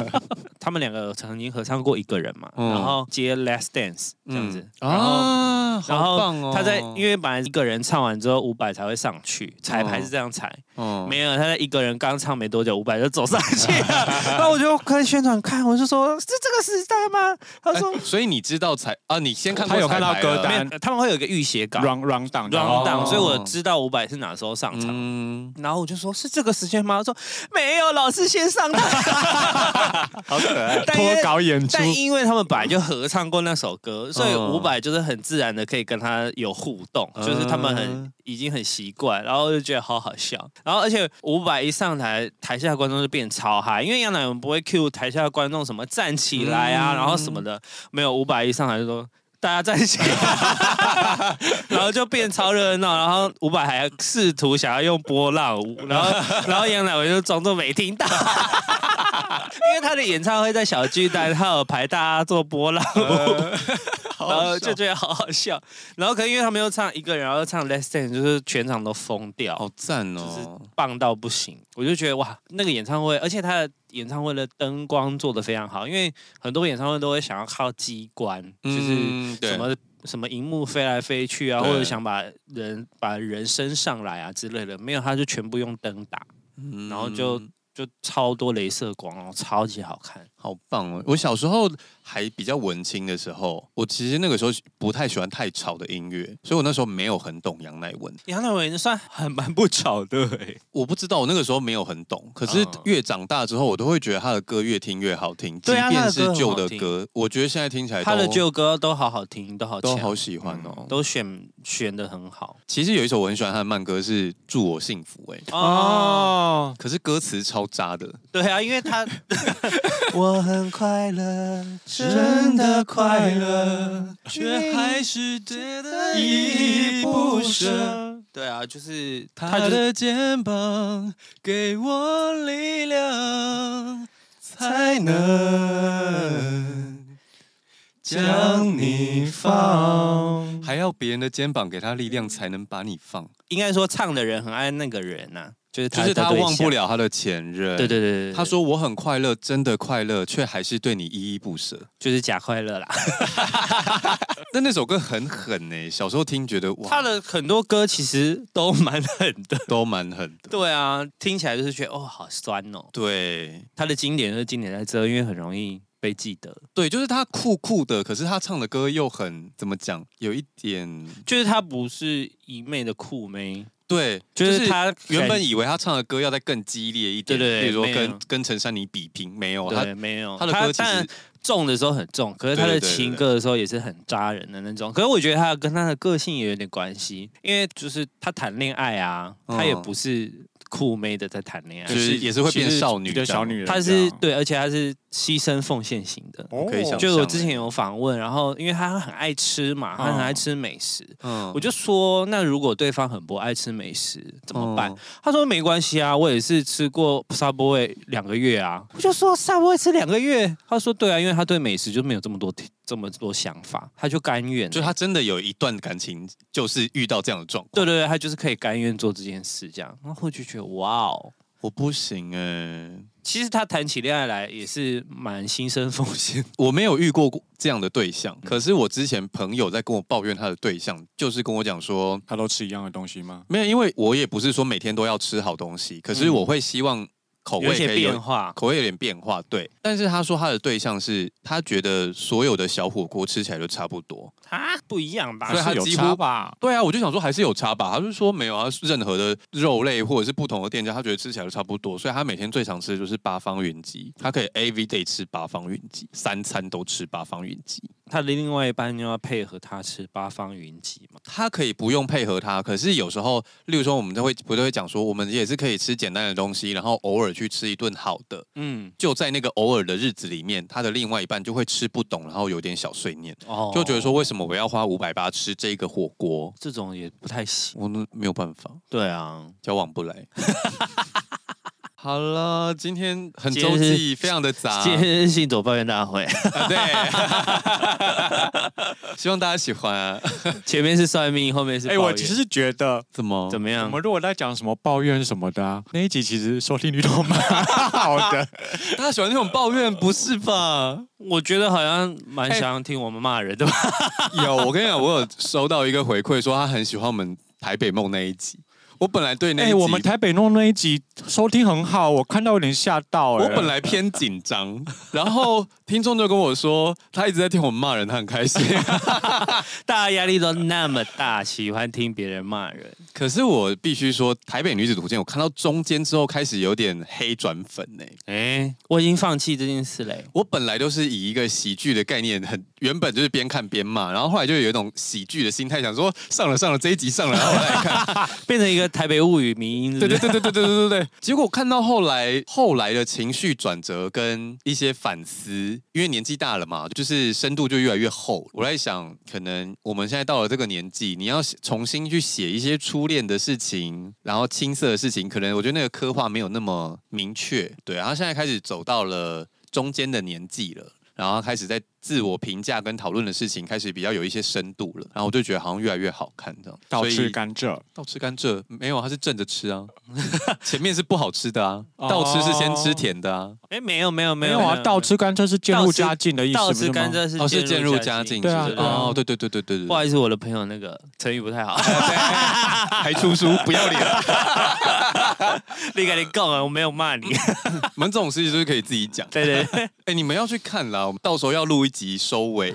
他们两个曾经合唱过一个人嘛，嗯、然后接《Last Dance》这样子，嗯、然后、啊、然后他在因为本来一个人唱完之后，伍佰才会上去，彩排是这样彩，嗯、没有他在一个人刚唱没多久，伍佰就走上去。了，然后我就看宣传看，我就说是这个时代吗？他说，欸、所以你知道彩啊？你先看他有看到歌单，他们会有一个预写稿，run run down run down，所以我知道伍佰是哪时候上场，嗯、然后我就说是这个时间吗？他说没有，老师先上台，好可爱，脱稿演出，但因为他们本来就合唱过那首歌，所以伍佰就是很自然的可以跟他有互动，嗯、就是他们很已经很习惯，然后就觉得好好笑。然后而且伍佰一上台，台下观众就变超嗨，因为杨乃文不会 cue 台下观众什么站起来啊，嗯、然后什么的，没有伍佰一上台就说大家在一起来，然后就变超热闹，然后伍佰还试图想要用波浪舞，然后然后杨乃文就装作没听到。因为他的演唱会在小巨蛋，他有排大家做波浪舞，呃、然后就觉得好好笑。然后可能因为他们又唱一个人，然后又唱《Last Dance》，就是全场都疯掉，好赞哦，就是棒到不行。我就觉得哇，那个演唱会，而且他的演唱会的灯光做得非常好，因为很多演唱会都会想要靠机关，就是什么、嗯、什么荧幕飞来飞去啊，或者想把人把人升上来啊之类的，没有，他就全部用灯打，嗯、然后就。就超多镭射光哦，超级好看，好棒哦！我小时候还比较文青的时候，我其实那个时候不太喜欢太吵的音乐，所以我那时候没有很懂杨乃文。杨乃文算很蛮不吵的哎，我不知道，我那个时候没有很懂。可是越长大之后，我都会觉得他的歌越听越好听，即便是旧的歌，我觉得现在听起来他的旧歌都好好听，都好都好喜欢哦，嗯、都选选的很好。其实有一首我很喜欢他的慢歌是《祝我幸福》哎哦，可是歌词超渣的，对啊，因为他我 很快乐，真的快乐，却还是觉得依依不舍。对啊，就是他的肩膀给我力量，才能将你放。还要别人的肩膀给他力量，才能把你放。应该说，唱的人很爱那个人呐、啊。就是他，就是他忘不了他的前任。对对对，对，他说我很快乐，真的快乐，却还是对你依依不舍，就是假快乐啦。但那首歌很狠呢，小时候听觉得哇，他的很多歌其实都蛮狠的，都蛮狠的。对啊，听起来就是觉得哦，好酸哦。对，他的经典就是经典在这，因为很容易被记得。对，就是他酷酷的，可是他唱的歌又很怎么讲，有一点，就是他不是一昧的酷妹。对，就是他原本以为他唱的歌要再更激烈一点，对对，比如说跟跟陈珊妮比拼，没有，他没有，他的歌其实重的时候很重，可是他的情歌的时候也是很扎人的那种。可是我觉得他跟他的个性也有点关系，因为就是他谈恋爱啊，他也不是酷妹的在谈恋爱，就是也是会变少女的小女人，她是对，而且她是。牺牲奉献型的，可以想，就我之前有访问，然后因为她很爱吃嘛，她很爱吃美食，嗯，我就说，那如果对方很不爱吃美食怎么办？他说没关系啊，我也是吃过 Subway 两个月啊，我就说 Subway 吃两个月，她说对啊，因为她对美食就没有这么多这么多想法，他就甘愿，就他真的有一段感情就是遇到这样的状况，对对对，他就是可以甘愿做这件事这样，然后我就觉得哇哦。我不行哎、欸，其实他谈起恋爱来也是蛮心生风险。我没有遇过这样的对象，嗯、可是我之前朋友在跟我抱怨他的对象，就是跟我讲说，他都吃一样的东西吗？没有，因为我也不是说每天都要吃好东西，可是我会希望口味可以有，有一些变化，口味有点变化，对。但是他说他的对象是他觉得所有的小火锅吃起来都差不多啊，不一样吧？所以他几乎吧？对啊，我就想说还是有差吧。他就说没有啊，任何的肉类或者是不同的店家，他觉得吃起来都差不多。所以他每天最常吃的就是八方云集，他可以 every day 吃八方云集，三餐都吃八方云集。他的另外一半又要配合他吃八方云集嘛？他可以不用配合他，可是有时候，例如说我们都会不都会讲说，我们也是可以吃简单的东西，然后偶尔去吃一顿好的。嗯，就在那个偶尔的日子里面，他的另外一半就会吃不懂，然后有点小碎念，哦，就觉得说为什么我要花五百八吃这个火锅？这种也不太行，我都没有办法。对啊，交往不来。好了，今天很周记，非常的杂。今天是星座抱怨大会，啊、对，希望大家喜欢、啊。前面是算命，后面是……哎、欸，我其实是觉得怎么怎么样？我们如果在讲什么抱怨什么的、啊，那一集其实收听率都蛮 好的。大家喜欢那种抱怨，不是吧？我觉得好像蛮想听我们骂人的吧。欸、有，我跟你讲，我有收到一个回馈，说他很喜欢我们台北梦那一集。我本来对那哎、欸，我们台北弄那一集收听很好，我看到有点吓到、欸。我本来偏紧张，然后听众就跟我说，他一直在听我们骂人，他很开心。大家压力都那么大，喜欢听别人骂人。可是我必须说，台北女子图鉴，我看到中间之后开始有点黑转粉呢、欸。哎、欸，我已经放弃这件事嘞。我本来都是以一个喜剧的概念，很原本就是边看边骂，然后后来就有一种喜剧的心态，想说上了上了这一集上了，然后来看，变成一个。台北物语迷音，对对对对对对对对对。结果看到后来，后来的情绪转折跟一些反思，因为年纪大了嘛，就是深度就越来越厚。我在想，可能我们现在到了这个年纪，你要重新去写一些初恋的事情，然后青涩的事情，可能我觉得那个刻画没有那么明确。对，然后现在开始走到了中间的年纪了，然后开始在。自我评价跟讨论的事情开始比较有一些深度了，然后我就觉得好像越来越好看这样。倒吃甘蔗，倒吃甘蔗没有，它是正着吃啊。前面是不好吃的啊，倒吃是先吃甜的啊。哎，没有没有没有啊，倒吃甘蔗是渐入佳境的意思，倒吃甘蔗是哦是渐入佳境，对啊。哦，对对对对对对。不好意思，我的朋友那个成语不太好，还出书不要脸。你赶紧告啊，我没有骂你。我们这种事情就是可以自己讲。对对。哎，你们要去看啦，我们到时候要录一。集收尾，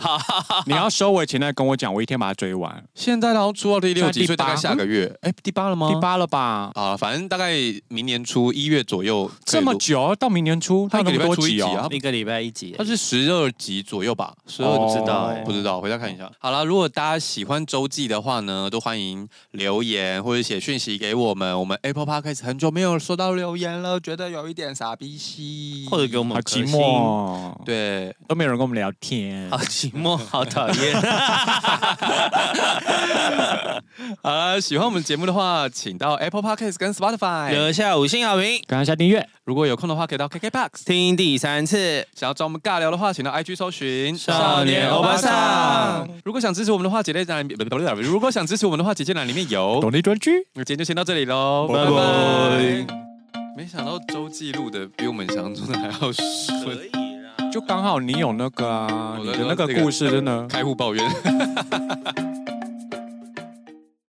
你要收尾前再跟我讲，我一天把它追完。现在然后出到第六集，所以大概下个月，哎，第八了吗？第八了吧？啊，反正大概明年初一月左右。这么久，到明年初，他一个礼拜出一集啊？一个礼拜一集，它是十二集左右吧？十二不知道，不知道，回家看一下。好了，如果大家喜欢周记的话呢，都欢迎留言或者写讯息给我们。我们 Apple Podcast 很久没有收到留言了，觉得有一点傻逼兮，或者给我们寂寞，对，都没有人跟我们聊天，好寂寞，好讨厌。好了，喜欢我们节目的话，请到 Apple Podcast 跟 Spotify 留下五星好评，赶快下订阅。如果有空的话，可以到 KKBOX 听第三次。想要找我们尬聊的话，请到 IG 搜寻少年欧巴桑。如果想支持我们的话，姐姐栏里如果想支持我们的话，姐姐栏里面有懂内专区。那今天就先到这里喽，拜拜。没想到周记录的比我们想象中的还要顺，就刚好你有那个啊，你的那个故事真的开户抱怨。